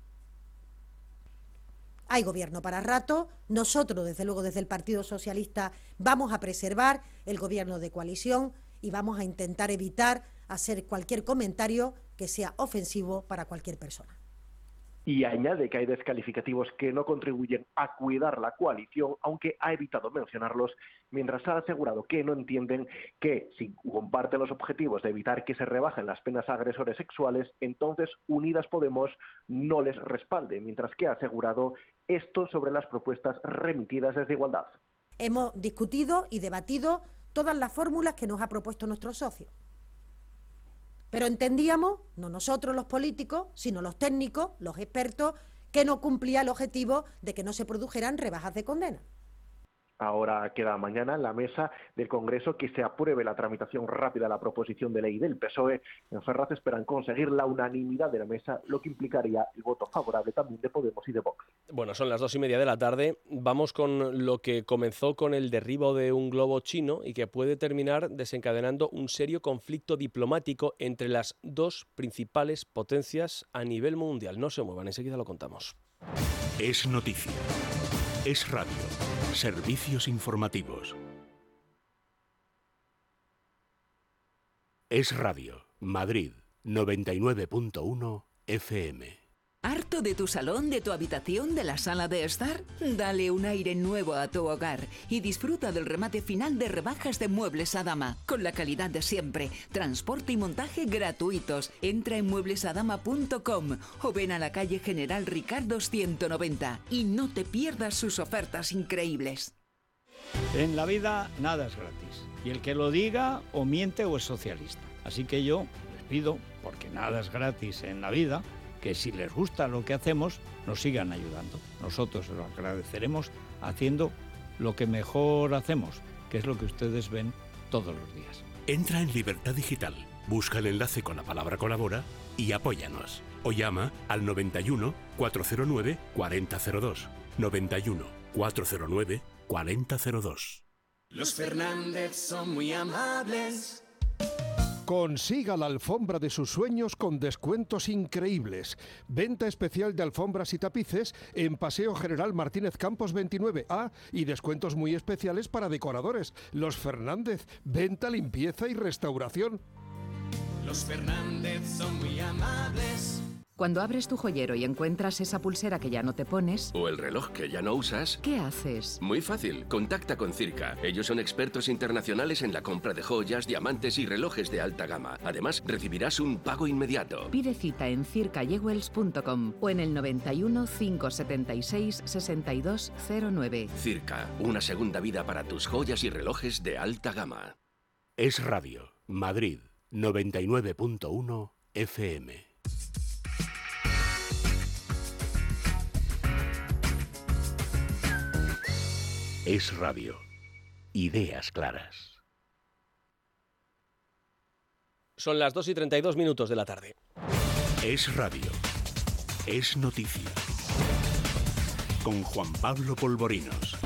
Hay gobierno para rato. Nosotros, desde luego, desde el Partido Socialista, vamos a preservar el gobierno de coalición y vamos a intentar evitar hacer cualquier comentario que sea ofensivo para cualquier persona y añade que hay descalificativos que no contribuyen a cuidar la coalición, aunque ha evitado mencionarlos, mientras ha asegurado que no entienden que si comparten los objetivos de evitar que se rebajen las penas a agresores sexuales, entonces Unidas Podemos no les respalde, mientras que ha asegurado esto sobre las propuestas remitidas desde Igualdad. Hemos discutido y debatido todas las fórmulas que nos ha propuesto nuestro socio. Pero entendíamos, no nosotros los políticos, sino los técnicos, los expertos, que no cumplía el objetivo de que no se produjeran rebajas de condena. Ahora queda mañana en la mesa del Congreso que se apruebe la tramitación rápida de la proposición de ley del PSOE. En Ferraz esperan conseguir la unanimidad de la mesa, lo que implicaría el voto favorable también de Podemos y de Vox. Bueno, son las dos y media de la tarde. Vamos con lo que comenzó con el derribo de un globo chino y que puede terminar desencadenando un serio conflicto diplomático entre las dos principales potencias a nivel mundial. No se muevan, enseguida lo contamos. Es noticia. Es radio. Servicios informativos. Es Radio, Madrid, 99.1 FM. ¿Harto de tu salón, de tu habitación, de la sala de estar? Dale un aire nuevo a tu hogar y disfruta del remate final de rebajas de muebles a dama, con la calidad de siempre, transporte y montaje gratuitos. Entra en mueblesadama.com o ven a la calle General Ricardo 190 y no te pierdas sus ofertas increíbles. En la vida nada es gratis y el que lo diga o miente o es socialista. Así que yo les pido, porque nada es gratis en la vida, que si les gusta lo que hacemos, nos sigan ayudando. Nosotros lo agradeceremos haciendo lo que mejor hacemos, que es lo que ustedes ven todos los días. Entra en Libertad Digital, busca el enlace con la palabra colabora y apóyanos. O llama al 91 409 4002. 91 409 4002. Los Fernández son muy amables. Consiga la alfombra de sus sueños con descuentos increíbles. Venta especial de alfombras y tapices en Paseo General Martínez Campos 29A y descuentos muy especiales para decoradores. Los Fernández, venta, limpieza y restauración. Los Fernández son muy amables. Cuando abres tu joyero y encuentras esa pulsera que ya no te pones... O el reloj que ya no usas... ¿Qué haces? Muy fácil, contacta con Circa. Ellos son expertos internacionales en la compra de joyas, diamantes y relojes de alta gama. Además, recibirás un pago inmediato. Pide cita en circayewells.com o en el 91 576 6209. Circa, una segunda vida para tus joyas y relojes de alta gama. Es Radio, Madrid, 99.1 FM. Es Radio. Ideas claras. Son las 2 y 32 minutos de la tarde. Es Radio. Es noticia. con Juan Pablo Polvorinos.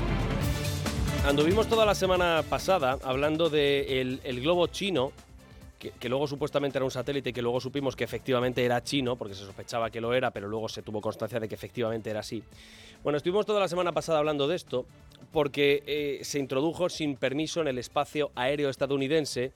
Anduvimos toda la semana pasada hablando del el globo chino, que, luego supuestamente era un satélite y que luego supimos que efectivamente era chino, porque se sospechaba que lo era, pero luego se tuvo constancia de que efectivamente era así. Bueno, estuvimos toda la semana pasada hablando de esto, porque eh, se introdujo sin permiso en el espacio aéreo estadounidense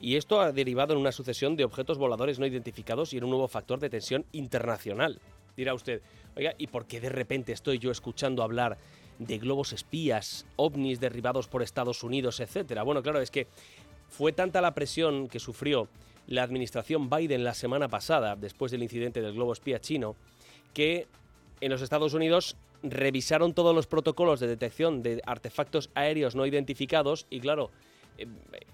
y esto ha derivado en una sucesión de objetos voladores no identificados y en un nuevo factor de tensión internacional. Dirá usted, oiga, ¿y por qué de repente estoy yo escuchando hablar de globos espías, ovnis derribados por Estados Unidos, etcétera? Bueno, claro, es que fue tanta la presión que sufrió la administración Biden la semana pasada, después del incidente del globo espía chino, que en los Estados Unidos revisaron todos los protocolos de detección de artefactos aéreos no identificados y claro, eh,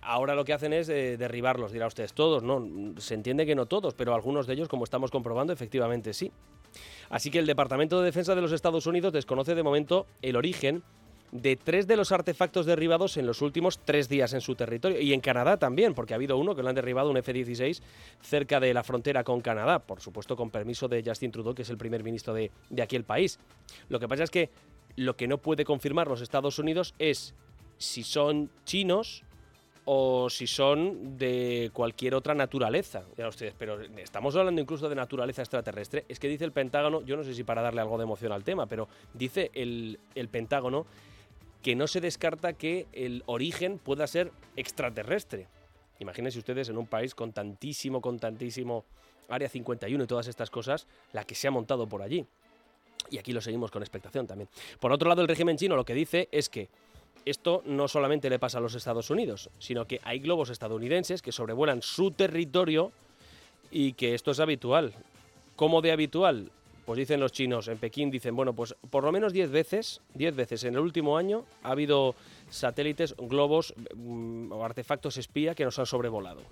ahora lo que hacen es eh, derribarlos, dirá ustedes todos, no, se entiende que no todos, pero algunos de ellos, como estamos comprobando, efectivamente sí. Así que el Departamento de Defensa de los Estados Unidos desconoce de momento el origen de tres de los artefactos derribados en los últimos tres días en su territorio. Y en Canadá también, porque ha habido uno que lo han derribado, un F-16, cerca de la frontera con Canadá, por supuesto con permiso de Justin Trudeau, que es el primer ministro de, de aquí el país. Lo que pasa es que lo que no puede confirmar los Estados Unidos es si son chinos o si son de cualquier otra naturaleza. Ya ustedes, pero estamos hablando incluso de naturaleza extraterrestre. Es que dice el Pentágono, yo no sé si para darle algo de emoción al tema, pero dice el, el Pentágono que no se descarta que el origen pueda ser extraterrestre. Imagínense ustedes en un país con tantísimo, con tantísimo Área 51 y todas estas cosas, la que se ha montado por allí. Y aquí lo seguimos con expectación también. Por otro lado, el régimen chino lo que dice es que esto no solamente le pasa a los Estados Unidos, sino que hay globos estadounidenses que sobrevuelan su territorio y que esto es habitual. ¿Cómo de habitual? Pues dicen los chinos, en Pekín dicen, bueno, pues por lo menos 10 veces, 10 veces en el último año ha habido satélites, globos mm, o artefactos espía que nos han sobrevolado.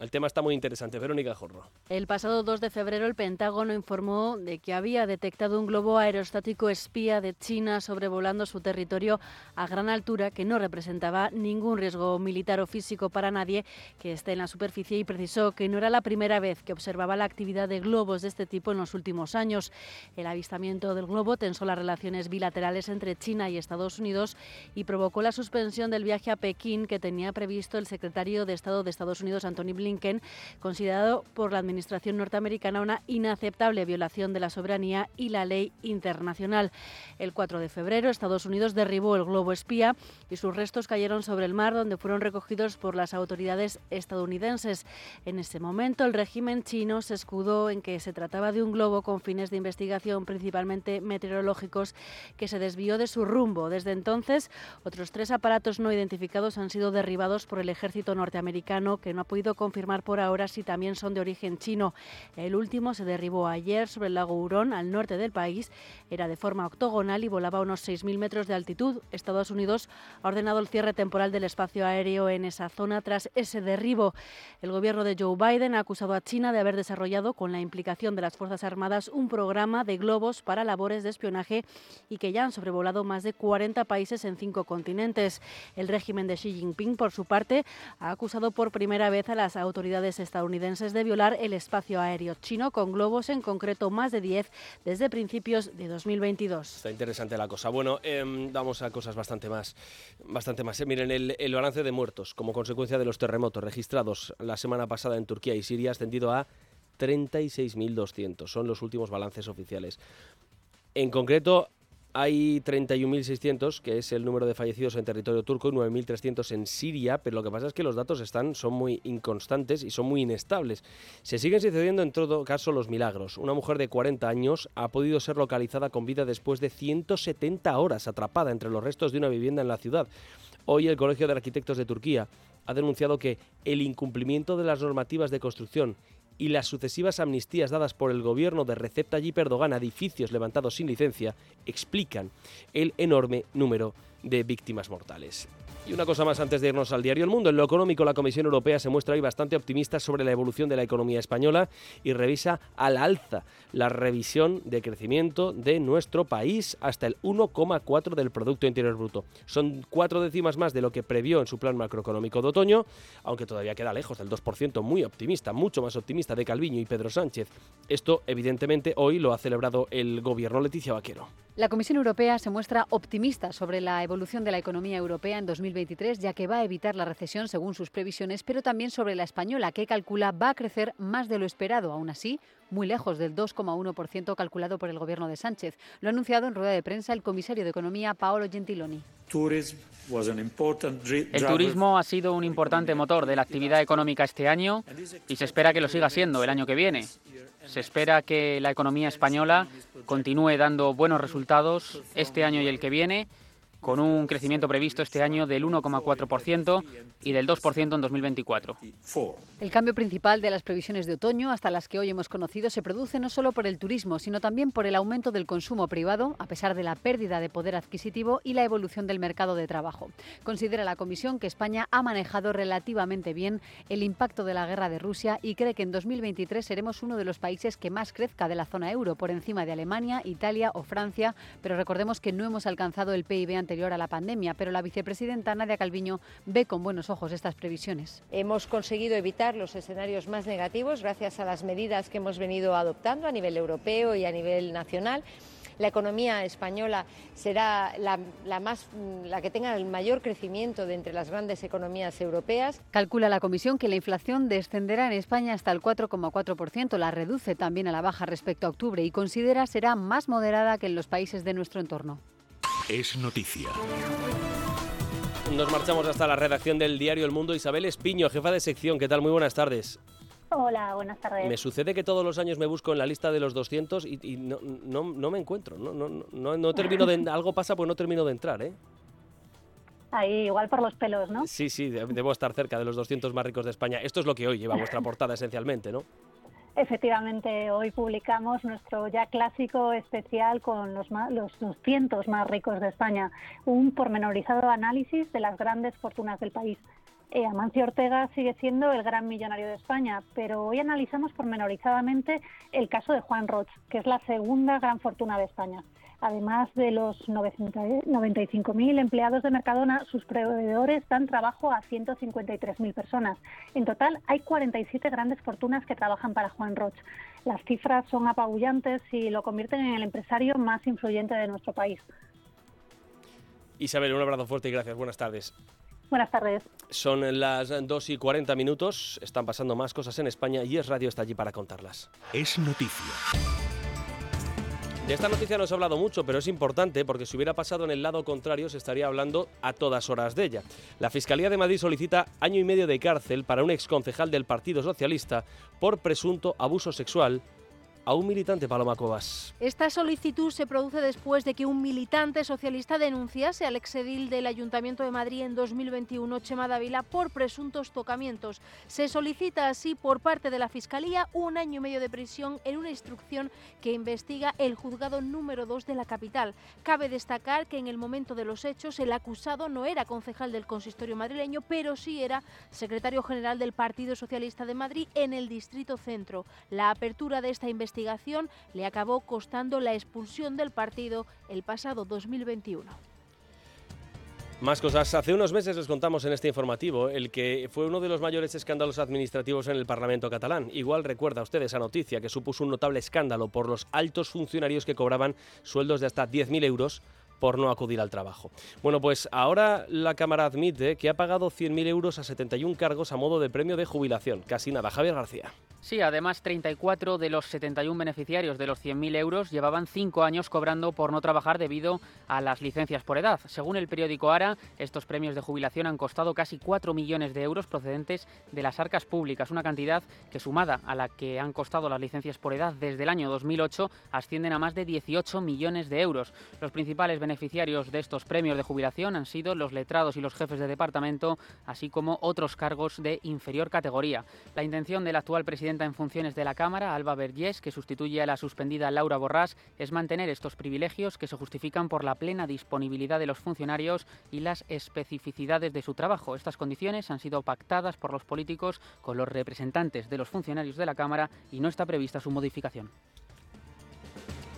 El tema está muy interesante. Verónica Jorro. El pasado 2 de febrero el Pentágono informó de que había detectado un globo aerostático espía de China sobrevolando su territorio a gran altura que no representaba ningún riesgo militar o físico para nadie que esté en la superficie y precisó que no era la primera vez que observaba la actividad de globos de este tipo en los últimos años. El avistamiento del globo tensó las relaciones bilaterales entre China y Estados Unidos y provocó la suspensión del viaje a Pekín que tenía previsto el secretario de Estado de Estados Unidos, Anthony Blinken, considerado por la administración norteamericana una inaceptable violación de la soberanía y la ley internacional. El 4 de febrero, Estados Unidos derribó el globo espía y sus restos cayeron sobre el mar, donde fueron recogidos por las autoridades estadounidenses. En ese momento, el régimen chino se escudó en que se trataba de un globo con fines de investigación, principalmente meteorológicos, que se desvió de su rumbo. Desde entonces, otros tres aparatos no identificados han sido derribados por el ejército norteamericano, que no ha podido confirmar por ahora si también son de origen chino. El último se derribó ayer sobre el lago Hurón, al norte del país. Era de forma octogonal y volaba a unos 6.000 metros de altitud. Estados Unidos ha ordenado el cierre temporal del espacio aéreo en esa zona tras ese derribo. El gobierno de Joe Biden ha acusado a China de haber desarrollado, con la implicación de las Fuerzas Armadas, un programa de globos para labores de espionaje y que ya han sobrevolado más de 40 países en cinco continentes. El régimen de Xi Jinping, por su parte, ha acusado por primera vez a las autoridades estadounidenses de violar el espacio aéreo chino con globos, en concreto más de 10, desde principios de 2022. Está interesante la cosa. Bueno, eh, vamos a cosas bastante más. Bastante más. Eh, miren, el, el balance de muertos como consecuencia de los terremotos registrados la semana pasada en Turquía y Siria ha ascendido a 36.200. Son los últimos balances oficiales. En concreto, hay 31.600, que es el número de fallecidos en territorio turco, y 9.300 en Siria, pero lo que pasa es que los datos están, son muy inconstantes y son muy inestables. Se siguen sucediendo en todo caso los milagros. Una mujer de 40 años ha podido ser localizada con vida después de 170 horas atrapada entre los restos de una vivienda en la ciudad. Hoy el Colegio de Arquitectos de Turquía ha denunciado que el incumplimiento de las normativas de construcción y las sucesivas amnistías dadas por el gobierno de Recep Tayyip Erdogan a edificios levantados sin licencia explican el enorme número de víctimas mortales. Y una cosa más antes de irnos al diario El Mundo. En lo económico, la Comisión Europea se muestra hoy bastante optimista sobre la evolución de la economía española y revisa al alza la revisión de crecimiento de nuestro país hasta el 1,4 del Producto Interior Bruto. Son cuatro décimas más de lo que previó en su plan macroeconómico de otoño, aunque todavía queda lejos del 2%, muy optimista, mucho más optimista de Calviño y Pedro Sánchez. Esto, evidentemente, hoy lo ha celebrado el gobierno Leticia Vaquero. La Comisión Europea se muestra optimista sobre la evolución de la economía europea en 2023, ya que va a evitar la recesión según sus previsiones, pero también sobre la española, que calcula va a crecer más de lo esperado. Aún así, muy lejos del 2,1% calculado por el gobierno de Sánchez. Lo ha anunciado en rueda de prensa el comisario de Economía, Paolo Gentiloni. El turismo ha sido un importante motor de la actividad económica este año y se espera que lo siga siendo el año que viene. Se espera que la economía española continúe dando buenos resultados este año y el que viene con un crecimiento previsto este año del 1,4% y del 2% en 2024. El cambio principal de las previsiones de otoño, hasta las que hoy hemos conocido, se produce no solo por el turismo, sino también por el aumento del consumo privado, a pesar de la pérdida de poder adquisitivo y la evolución del mercado de trabajo. Considera la Comisión que España ha manejado relativamente bien el impacto de la guerra de Rusia y cree que en 2023 seremos uno de los países que más crezca de la zona euro, por encima de Alemania, Italia o Francia, pero recordemos que no hemos alcanzado el PIB anterior a la pandemia, pero la vicepresidenta Nadia Calviño ve con buenos ojos estas previsiones. Hemos conseguido evitar los escenarios más negativos gracias a las medidas que hemos venido adoptando a nivel europeo y a nivel nacional la economía española será la, la, más, la que tenga el mayor crecimiento de entre las grandes economías europeas. Calcula la Comisión que la inflación descenderá en España hasta el 4,4%, la reduce también a la baja respecto a octubre y considera será más moderada que en los países de nuestro entorno. Es noticia. Nos marchamos hasta la redacción del diario El Mundo. Isabel Espiño, jefa de sección. ¿Qué tal? Muy buenas tardes. Hola, buenas tardes. Me sucede que todos los años me busco en la lista de los 200 y, no, no, no, me encuentro. No, no, no, no termino de... algo pasa pues no termino de entrar, ¿eh? Ahí, igual por los pelos, ¿no? Sí, sí, debo estar cerca de los 200 más ricos de España. Esto es lo que hoy lleva vuestra portada esencialmente, ¿no? Efectivamente, hoy publicamos nuestro ya clásico especial con los, los 200 más ricos de España, un pormenorizado análisis de las grandes fortunas del país. Eh, Amancio Ortega sigue siendo el gran millonario de España, pero hoy analizamos pormenorizadamente el caso de Juan Roch, que es la segunda gran fortuna de España. Además de los 95.000 empleados de Mercadona, sus proveedores dan trabajo a 153.000 personas. En total, hay 47 grandes fortunas que trabajan para Juan Roch. Las cifras son apabullantes y lo convierten en el empresario más influyente de nuestro país. Isabel, un abrazo fuerte y gracias. Buenas tardes. Buenas tardes. Son las 2 y 40 minutos. Están pasando más cosas en España y Es Radio está allí para contarlas. Es noticia. De esta noticia no se ha hablado mucho, pero es importante porque si hubiera pasado en el lado contrario se estaría hablando a todas horas de ella. La Fiscalía de Madrid solicita año y medio de cárcel para un exconcejal del Partido Socialista por presunto abuso sexual a un militante, Paloma Cuevas. Esta solicitud se produce después de que un militante socialista denunciase al exedil del Ayuntamiento de Madrid en 2021, Chema Dávila, por presuntos tocamientos. Se solicita así por parte de la Fiscalía un año y medio de prisión en una instrucción que investiga el juzgado número 2 de la capital. Cabe destacar que en el momento de los hechos el acusado no era concejal del consistorio madrileño, pero sí era secretario general del Partido Socialista de Madrid en el Distrito Centro. La apertura de esta investigación investigación le acabó costando la expulsión del partido el pasado 2021. Más cosas. Hace unos meses les contamos en este informativo el que fue uno de los mayores escándalos administrativos en el Parlamento catalán. Igual recuerda usted esa noticia que supuso un notable escándalo por los altos funcionarios que cobraban sueldos de hasta 10.000 euros por no acudir al trabajo. Bueno, pues ahora la Cámara admite que ha pagado 100.000 euros a 71 cargos a modo de premio de jubilación. Casi nada. Javier García. Sí, además 34 de los 71 beneficiarios de los 100.000 euros llevaban cinco años cobrando por no trabajar debido a las licencias por edad. Según el periódico Ara, estos premios de jubilación han costado casi 4 millones de euros procedentes de las arcas públicas, una cantidad que sumada a la que han costado las licencias por edad desde el año 2008 ascienden a más de 18 millones de euros. Los principales de estos premios de jubilación han sido los letrados y los jefes de departamento, así como otros cargos de inferior categoría. La intención del actual presidente en funciones de la Cámara, Alba Vergés, que sustituye a la suspendida Laura Borrás, es mantener estos privilegios que se justifican por la plena disponibilidad de los funcionarios y las especificidades de su trabajo. Estas condiciones han sido pactadas por los políticos con los representantes de los funcionarios de la Cámara y no está prevista su modificación.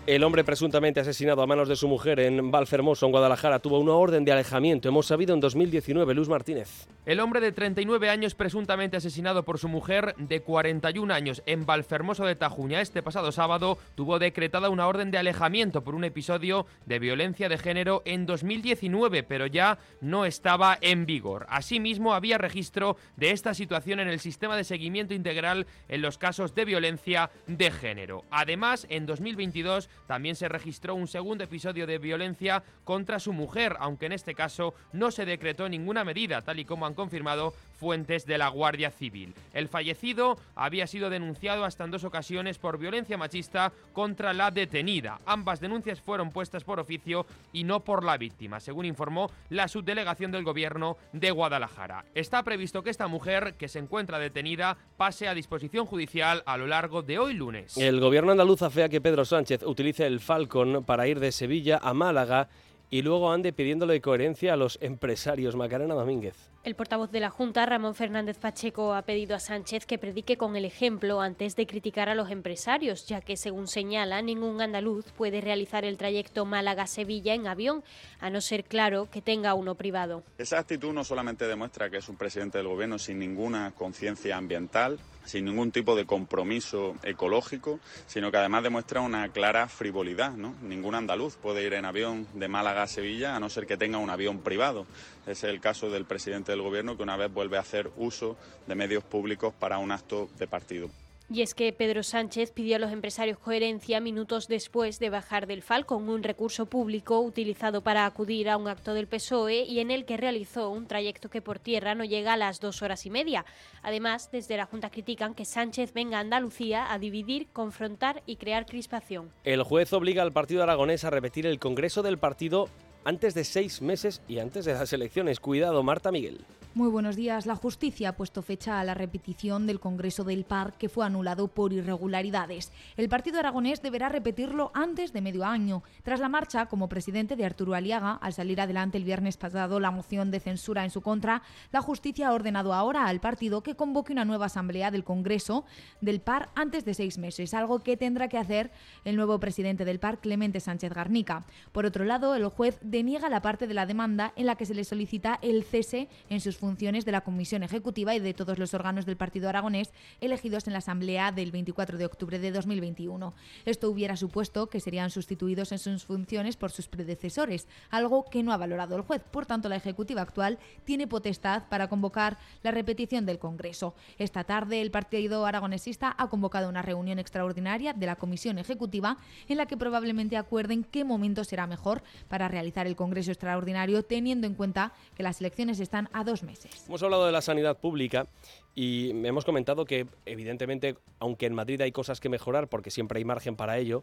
El hombre presuntamente asesinado a manos de su mujer en Valfermoso, en Guadalajara, tuvo una orden de alejamiento. Hemos sabido en 2019, Luz Martínez. El hombre de 39 años presuntamente asesinado por su mujer de 41 años en Valfermoso de Tajuña este pasado sábado tuvo decretada una orden de alejamiento por un episodio de violencia de género en 2019, pero ya no estaba en vigor. Asimismo, había registro de esta situación en el sistema de seguimiento integral en los casos de violencia de género. Además, en 2022 también se registró un segundo episodio de violencia contra su mujer, aunque en este caso no se decretó ninguna medida, tal y como han confirmado fuentes de la Guardia Civil. El fallecido había sido denunciado hasta en dos ocasiones por violencia machista contra la detenida. Ambas denuncias fueron puestas por oficio y no por la víctima, según informó la subdelegación del gobierno de Guadalajara. Está previsto que esta mujer, que se encuentra detenida, pase a disposición judicial a lo largo de hoy lunes. El gobierno andaluz afea que Pedro Sánchez el Falcon para ir de Sevilla a Málaga y luego ande pidiéndole coherencia a los empresarios. Macarena Domínguez. El portavoz de la Junta, Ramón Fernández Pacheco, ha pedido a Sánchez que predique con el ejemplo antes de criticar a los empresarios, ya que, según señala, ningún andaluz puede realizar el trayecto Málaga-Sevilla en avión, a no ser claro que tenga uno privado. Esa actitud no solamente demuestra que es un presidente del gobierno sin ninguna conciencia ambiental, sin ningún tipo de compromiso ecológico, sino que además demuestra una clara frivolidad. Ningún andaluz puede ir en avión de Málaga a Sevilla a no ser que tenga un avión privado. Es el caso del presidente del Gobierno que una vez vuelve a hacer uso de medios públicos para un acto de partido. Y es que Pedro Sánchez pidió a los empresarios coherencia minutos después de bajar del Falcon, un recurso público utilizado para acudir a un acto del PSOE y en el que realizó un trayecto que por tierra no llega a las dos horas y media. Además, desde la Junta critican que Sánchez venga a Andalucía a dividir, confrontar y crear crispación. El juez obliga al partido aragonés a repetir el Congreso del partido antes de seis meses y antes de las elecciones. Cuidado, Marta Miguel. Muy buenos días. La justicia ha puesto fecha a la repetición del Congreso del PAR que fue anulado por irregularidades. El partido aragonés deberá repetirlo antes de medio año. Tras la marcha como presidente de Arturo Aliaga, al salir adelante el viernes pasado la moción de censura en su contra, la justicia ha ordenado ahora al partido que convoque una nueva asamblea del Congreso del PAR antes de seis meses, algo que tendrá que hacer el nuevo presidente del PAR, Clemente Sánchez Garnica. Por otro lado, el juez deniega la parte de la demanda en la que se le solicita el cese en sus funciones de la Comisión Ejecutiva y de todos los órganos del Partido Aragonés elegidos en la Asamblea del 24 de octubre de 2021. Esto hubiera supuesto que serían sustituidos en sus funciones por sus predecesores, algo que no ha valorado el juez. Por tanto, la Ejecutiva actual tiene potestad para convocar la repetición del Congreso. Esta tarde, el Partido Aragonesista ha convocado una reunión extraordinaria de la Comisión Ejecutiva en la que probablemente acuerden qué momento será mejor para realizar el Congreso extraordinario, teniendo en cuenta que las elecciones están a dos meses. Hemos hablado de la sanidad pública y hemos comentado que, evidentemente, aunque en Madrid hay cosas que mejorar, porque siempre hay margen para ello,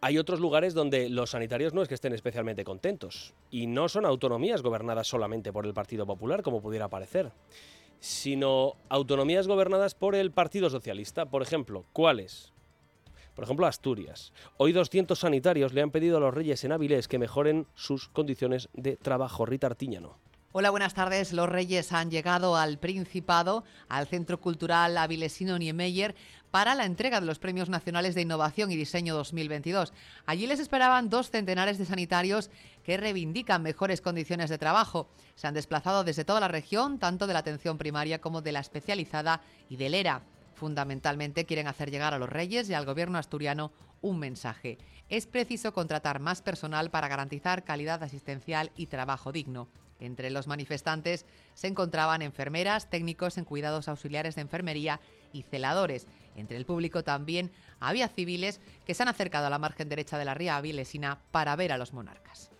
hay otros lugares donde los sanitarios no es que estén especialmente contentos. Y no son autonomías gobernadas solamente por el Partido Popular, como pudiera parecer, sino autonomías gobernadas por el Partido Socialista. Por ejemplo, ¿cuáles? Por ejemplo, Asturias. Hoy 200 sanitarios le han pedido a los reyes en Avilés que mejoren sus condiciones de trabajo. Rita Artiñano. Hola, buenas tardes. Los Reyes han llegado al Principado, al Centro Cultural Avilesino Niemeyer, para la entrega de los Premios Nacionales de Innovación y Diseño 2022. Allí les esperaban dos centenares de sanitarios que reivindican mejores condiciones de trabajo. Se han desplazado desde toda la región, tanto de la atención primaria como de la especializada y del ERA. Fundamentalmente quieren hacer llegar a los Reyes y al Gobierno asturiano un mensaje. Es preciso contratar más personal para garantizar calidad asistencial y trabajo digno. Entre los manifestantes se encontraban enfermeras, técnicos en cuidados auxiliares de enfermería y celadores. Entre el público también había civiles que se han acercado a la margen derecha de la ría avilesina para ver a los monarcas.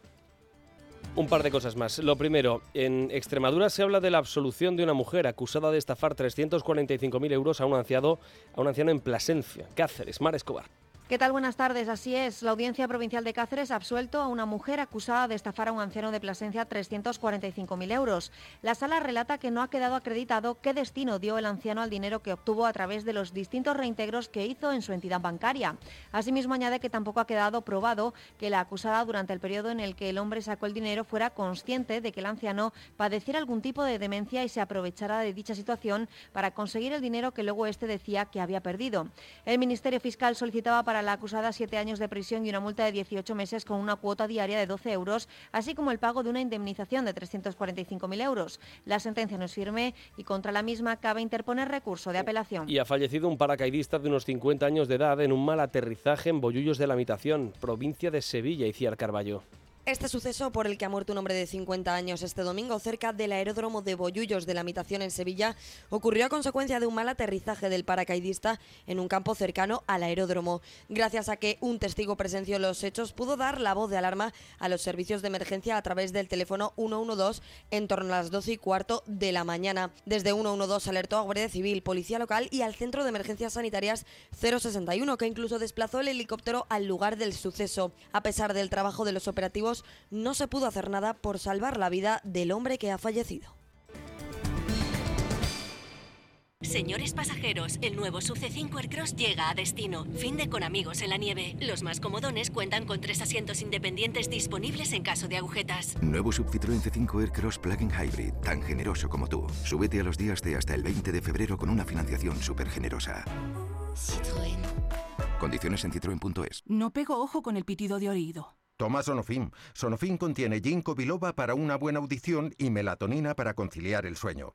Un par de cosas más. Lo primero, en Extremadura se habla de la absolución de una mujer acusada de estafar 345.000 euros a un, anciano, a un anciano en Plasencia, Cáceres, Mar Escobar. ¿Qué tal? Buenas tardes. Así es. La Audiencia Provincial de Cáceres ha absuelto a una mujer acusada de estafar a un anciano de Plasencia 345.000 euros. La sala relata que no ha quedado acreditado qué destino dio el anciano al dinero que obtuvo a través de los distintos reintegros que hizo en su entidad bancaria. Asimismo, añade que tampoco ha quedado probado que la acusada durante el periodo en el que el hombre sacó el dinero fuera consciente de que el anciano padeciera algún tipo de demencia y se aprovechara de dicha situación para conseguir el dinero que luego éste decía que había perdido. El Ministerio Fiscal solicitaba para la acusada siete años de prisión y una multa de 18 meses con una cuota diaria de 12 euros, así como el pago de una indemnización de 345.000 euros. La sentencia no es firme y contra la misma cabe interponer recurso de apelación. Y ha fallecido un paracaidista de unos 50 años de edad en un mal aterrizaje en Bollullos de la Mitación, provincia de Sevilla, y Ciar Carballo. Este suceso por el que ha muerto un hombre de 50 años este domingo cerca del aeródromo de Bollullos de la Mitación en Sevilla ocurrió a consecuencia de un mal aterrizaje del paracaidista en un campo cercano al aeródromo. Gracias a que un testigo presenció los hechos, pudo dar la voz de alarma a los servicios de emergencia a través del teléfono 112 en torno a las 12 y cuarto de la mañana. Desde 112 alertó a Guardia Civil, Policía Local y al Centro de Emergencias Sanitarias 061, que incluso desplazó el helicóptero al lugar del suceso. A pesar del trabajo de los operativos, no se pudo hacer nada por salvar la vida del hombre que ha fallecido. Señores pasajeros, el nuevo Sub C5 Aircross llega a destino. Fin de con amigos en la nieve. Los más comodones cuentan con tres asientos independientes disponibles en caso de agujetas. Nuevo Sub Citroën C5 Aircross Plug-in Hybrid, tan generoso como tú. Súbete a los días de hasta el 20 de febrero con una financiación súper generosa. Citroën. Condiciones en citroen.es. No pego ojo con el pitido de oído. Toma Sonofim. Sonofim contiene ginkgo biloba para una buena audición y melatonina para conciliar el sueño.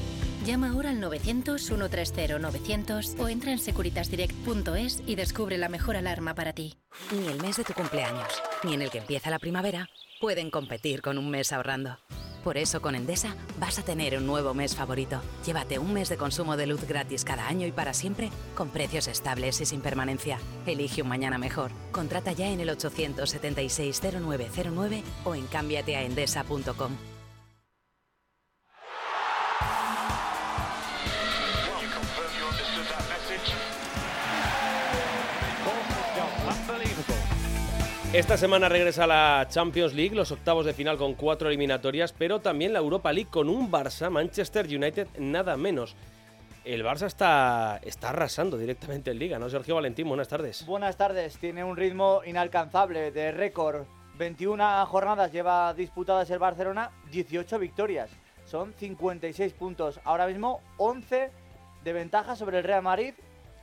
Llama ahora al 900-130-900 o entra en securitasdirect.es y descubre la mejor alarma para ti. Ni el mes de tu cumpleaños, ni en el que empieza la primavera, pueden competir con un mes ahorrando. Por eso con Endesa vas a tener un nuevo mes favorito. Llévate un mes de consumo de luz gratis cada año y para siempre, con precios estables y sin permanencia. Elige un mañana mejor. Contrata ya en el 876-0909 o en cámbiateaendesa.com. Esta semana regresa la Champions League, los octavos de final con cuatro eliminatorias, pero también la Europa League con un Barça, Manchester United, nada menos. El Barça está, está arrasando directamente en Liga, ¿no? Sergio Valentín, buenas tardes. Buenas tardes, tiene un ritmo inalcanzable de récord. 21 jornadas lleva disputadas el Barcelona, 18 victorias. Son 56 puntos. Ahora mismo 11 de ventaja sobre el Real Madrid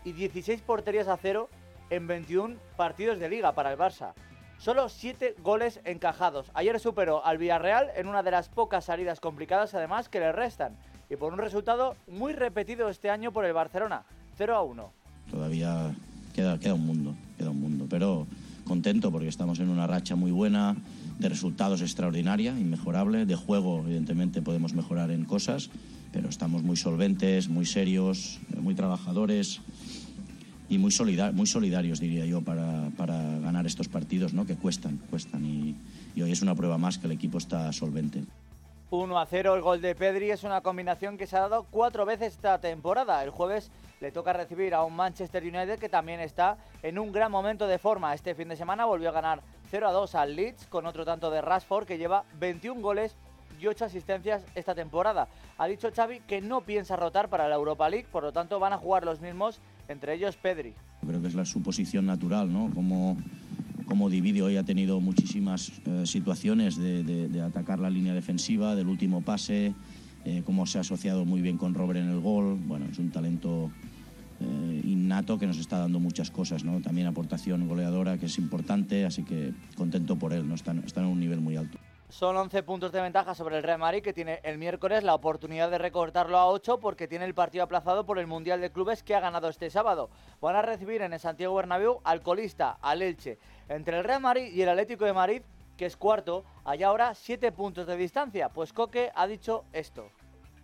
y 16 porterías a cero en 21 partidos de liga para el Barça. Solo 7 goles encajados. Ayer superó al Villarreal en una de las pocas salidas complicadas además que le restan. Y por un resultado muy repetido este año por el Barcelona. 0 a 1. Todavía queda, queda un mundo, queda un mundo. Pero contento porque estamos en una racha muy buena, de resultados extraordinaria, inmejorable. De juego, evidentemente, podemos mejorar en cosas, pero estamos muy solventes, muy serios, muy trabajadores y muy, solidar, muy solidarios, diría yo, para, para, ganar estos partidos, ¿no? que cuestan, cuestan. Y, hoy es una prueba más que el equipo está solvente. 1 a 0, el gol de Pedri es una combinación que se ha dado cuatro veces esta temporada. El jueves le toca recibir a un Manchester United que también está en un gran momento de forma. Este fin de semana volvió a ganar 0 a 2 al Leeds con otro tanto de Rashford que lleva 21 goles y 8 asistencias esta temporada. Ha dicho Xavi que no piensa rotar para la Europa League, por lo tanto van a jugar los mismos, entre ellos Pedri. Creo que es la suposición natural, ¿no? Como, como divide hoy ha tenido muchísimas eh, situaciones de, atacar la línea defensiva, del último pase, eh, cómo se ha asociado muy bien con Robert en el gol. Bueno, es un talento eh, innato que nos está dando muchas cosas, ¿no? También aportación goleadora que es importante, así que contento por él, ¿no? Está, está en un nivel muy alto. Son 11 puntos de ventaja sobre el Real Madrid, que tiene el miércoles la oportunidad de recortarlo a 8 porque tiene el partido aplazado por el Mundial de Clubes que ha ganado este sábado. Van a recibir en el Santiago Bernabéu al colista, al Elche. Entre el Real Madrid y el Atlético de Madrid, que es cuarto, hay ahora 7 puntos de distancia. Pues Coque ha dicho esto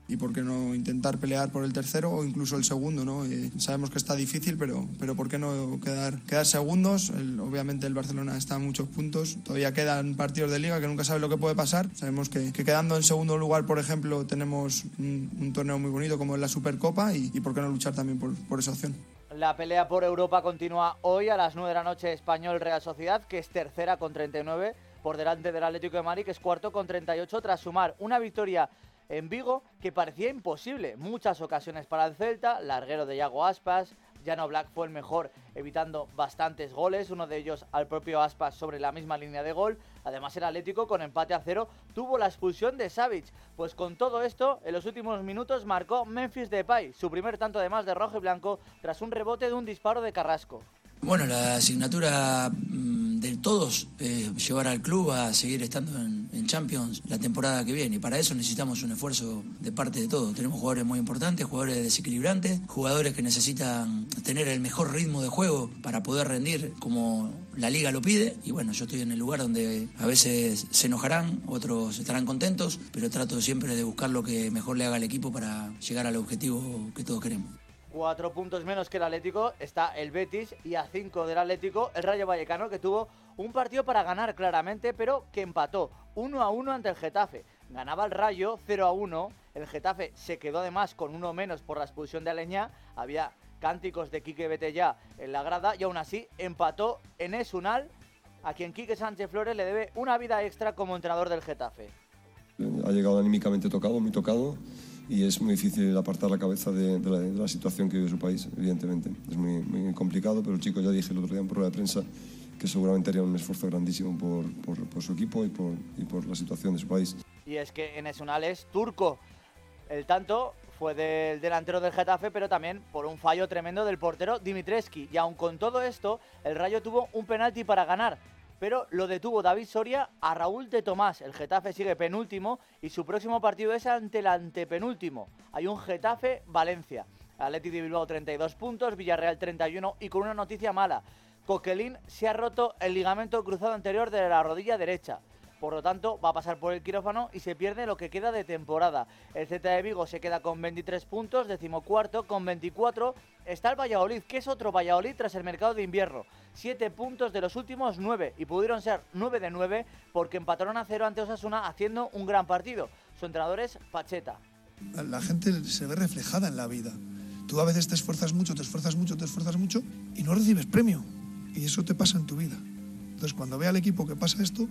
y por qué no intentar pelear por el tercero o incluso el segundo, ¿no? Eh, sabemos que está difícil, pero, pero ¿por qué no quedar, quedar segundos? El, obviamente el Barcelona está a muchos puntos, todavía quedan partidos de liga que nunca sabe lo que puede pasar. Sabemos que, que quedando en segundo lugar, por ejemplo, tenemos un, un, torneo muy bonito como es la Supercopa y, y por qué no luchar también por, por esa opción. La pelea por Europa continúa hoy a las 9 de la noche Español Real Sociedad, que es tercera con 39, por delante del Atlético de Madrid, que es cuarto con 38, tras sumar una victoria en Vigo que parecía imposible. Muchas ocasiones para el Celta, larguero de Yago Aspas, Jano Black fue el mejor, evitando bastantes goles, uno de ellos al propio Aspas sobre la misma línea de gol. Además, el Atlético, con empate a cero, tuvo la expulsión de Savic. Pues con todo esto, en los últimos minutos marcó Memphis Depay, su primer tanto de más de rojo y blanco, tras un rebote de un disparo de Carrasco. Bueno, la asignatura mm, de todos es llevar al club a seguir estando en, en Champions la temporada que viene. Y para eso necesitamos un esfuerzo de parte de todos. Tenemos jugadores muy importantes, jugadores desequilibrantes, jugadores que necesitan tener el mejor ritmo de juego para poder rendir como la liga lo pide. Y bueno, yo estoy en el lugar donde a veces se enojarán, otros estarán contentos, pero trato siempre de buscar lo que mejor le haga al equipo para llegar al objetivo que todos queremos. Cuatro puntos menos que el Atlético está el Betis y a cinco del Atlético el Rayo Vallecano que tuvo un partido para ganar claramente pero que empató 1 a 1 ante el Getafe. Ganaba el Rayo 0 a 1, el Getafe se quedó además con uno menos por la expulsión de Aleñá, había cánticos de Quique Betella en la grada y aún así empató en Esunal a quien Quique Sánchez Flores le debe una vida extra como entrenador del Getafe. Ha llegado anímicamente tocado, muy tocado y es muy difícil apartar la cabeza de, de, la, de, la, situación que vive su país, evidentemente. Es muy, muy complicado, pero el chico ya dije el otro día en prueba de prensa que seguramente haría un esfuerzo grandísimo por, por, por su equipo y por, y por, la situación de su país. Y es que en Esunal es turco. El tanto fue del delantero del Getafe, pero también por un fallo tremendo del portero Dimitreski. Y aun con todo esto, el Rayo tuvo un penalti para ganar pero lo detuvo David Soria a Raúl de Tomás. El Getafe sigue penúltimo y su próximo partido es ante el antepenúltimo. Hay un Getafe-Valencia. Atlético de Bilbao 32 puntos, Villarreal 31 y con una noticia mala. Coquelín se ha roto el ligamento cruzado anterior de la rodilla derecha. Por lo tanto, va a pasar por el quirófano y se pierde lo que queda de temporada. El Z de Vigo se queda con 23 puntos, decimocuarto con 24. Está el Valladolid, que es otro Valladolid tras el mercado de invierno. 7 puntos de los últimos 9 y pudieron ser 9 de 9 porque empataron a cero ante Osasuna haciendo un gran partido. Su entrenador es Pacheta. La gente se ve reflejada en la vida. Tú a veces te esfuerzas mucho, te esfuerzas mucho, te esfuerzas mucho y no recibes premio. Y eso te pasa en tu vida. Entonces, cuando ve al equipo que pasa esto,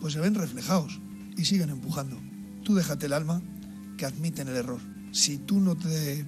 pues se ven reflejados y siguen empujando. Tú déjate el alma que admiten el error. Si tú no te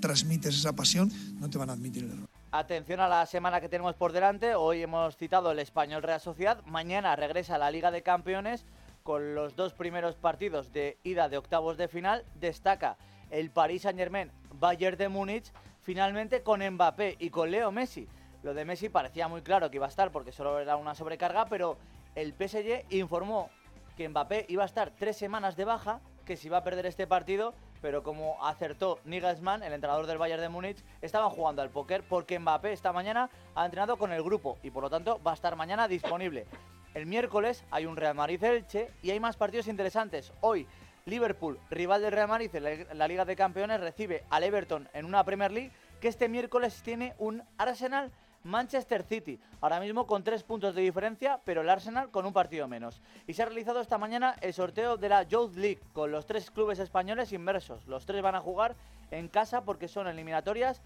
transmites esa pasión, no te van a admitir el error. Atención a la semana que tenemos por delante. Hoy hemos citado el Español Real Sociedad. Mañana regresa la Liga de Campeones con los dos primeros partidos de ida de octavos de final. Destaca el Paris Saint-Germain Bayern de Múnich, finalmente con Mbappé y con Leo Messi. Lo de Messi parecía muy claro que iba a estar porque solo era una sobrecarga, pero el PSG informó que Mbappé iba a estar tres semanas de baja, que se iba a perder este partido, pero como acertó Nigelsmann, el entrenador del Bayern de Múnich, estaban jugando al póker porque Mbappé esta mañana ha entrenado con el grupo y por lo tanto va a estar mañana disponible. El miércoles hay un Real Madrid-Elche y hay más partidos interesantes. Hoy Liverpool, rival del Real Madrid en la Liga de Campeones, recibe al Everton en una Premier League que este miércoles tiene un Arsenal Manchester City, ahora mismo con tres puntos de diferencia, pero el Arsenal con un partido menos. Y se ha realizado esta mañana el sorteo de la Youth League, con los tres clubes españoles inmersos. Los tres van a jugar en casa porque son eliminatorias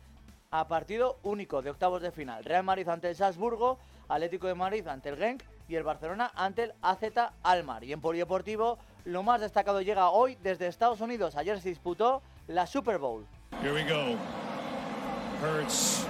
a partido único de octavos de final. Real Madrid ante el Salzburgo, Atlético de Madrid ante el Genk y el Barcelona ante el AZ Almar. Y en polideportivo, lo más destacado llega hoy desde Estados Unidos. Ayer se disputó la Super Bowl. Here we go. Hurts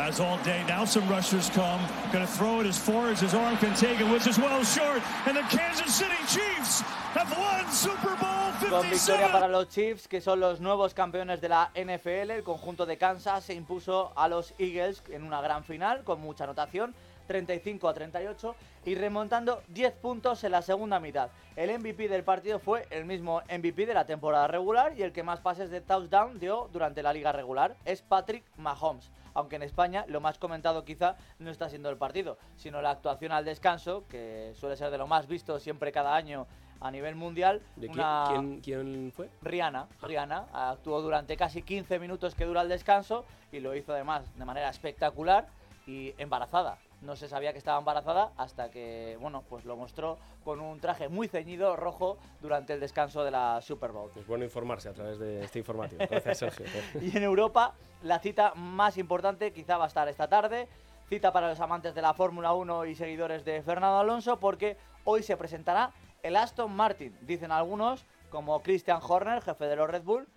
as all day. Now some rushers come. Going to throw it as far as his arm can take it, which is well short. And the Kansas City Chiefs have won Super Bowl 57. Con victoria para los Chiefs, que son los nuevos campeones de la NFL. El conjunto de Kansas se impuso a los Eagles en una gran final con mucha anotación. 35 a 38 y remontando 10 puntos en la segunda mitad. El MVP del partido fue el mismo MVP de la temporada regular y el que más pases de touchdown dio durante la liga regular es Patrick Mahomes. Aunque en España lo más comentado quizá no está siendo el partido, sino la actuación al descanso, que suele ser de lo más visto siempre cada año a nivel mundial. ¿De quién, una... quién, quién fue? Rihanna, Rihanna actuó durante casi 15 minutos que dura el descanso y lo hizo además de manera espectacular y embarazada. No se sabía que estaba embarazada hasta que, bueno, pues lo mostró con un traje muy ceñido rojo durante el descanso de la Super Bowl. Es bueno informarse a través de este informativo. Gracias, Sergio. y en Europa, la cita más importante quizá va a estar esta tarde. Cita para los amantes de la Fórmula 1 y seguidores de Fernando Alonso porque hoy se presentará el Aston Martin. Dicen algunos, como Christian Horner, jefe de los Red Bull,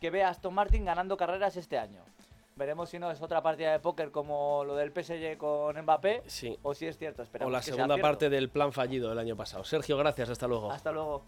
que ve a Aston Martin ganando carreras este año. Veremos si no es otra partida de póker como lo del PSG con Mbappé Sí. o si es cierto. O Esperamos la que sea segunda parte del plan fallido del año pasado. Sergio, gracias. Hasta luego. Hasta luego.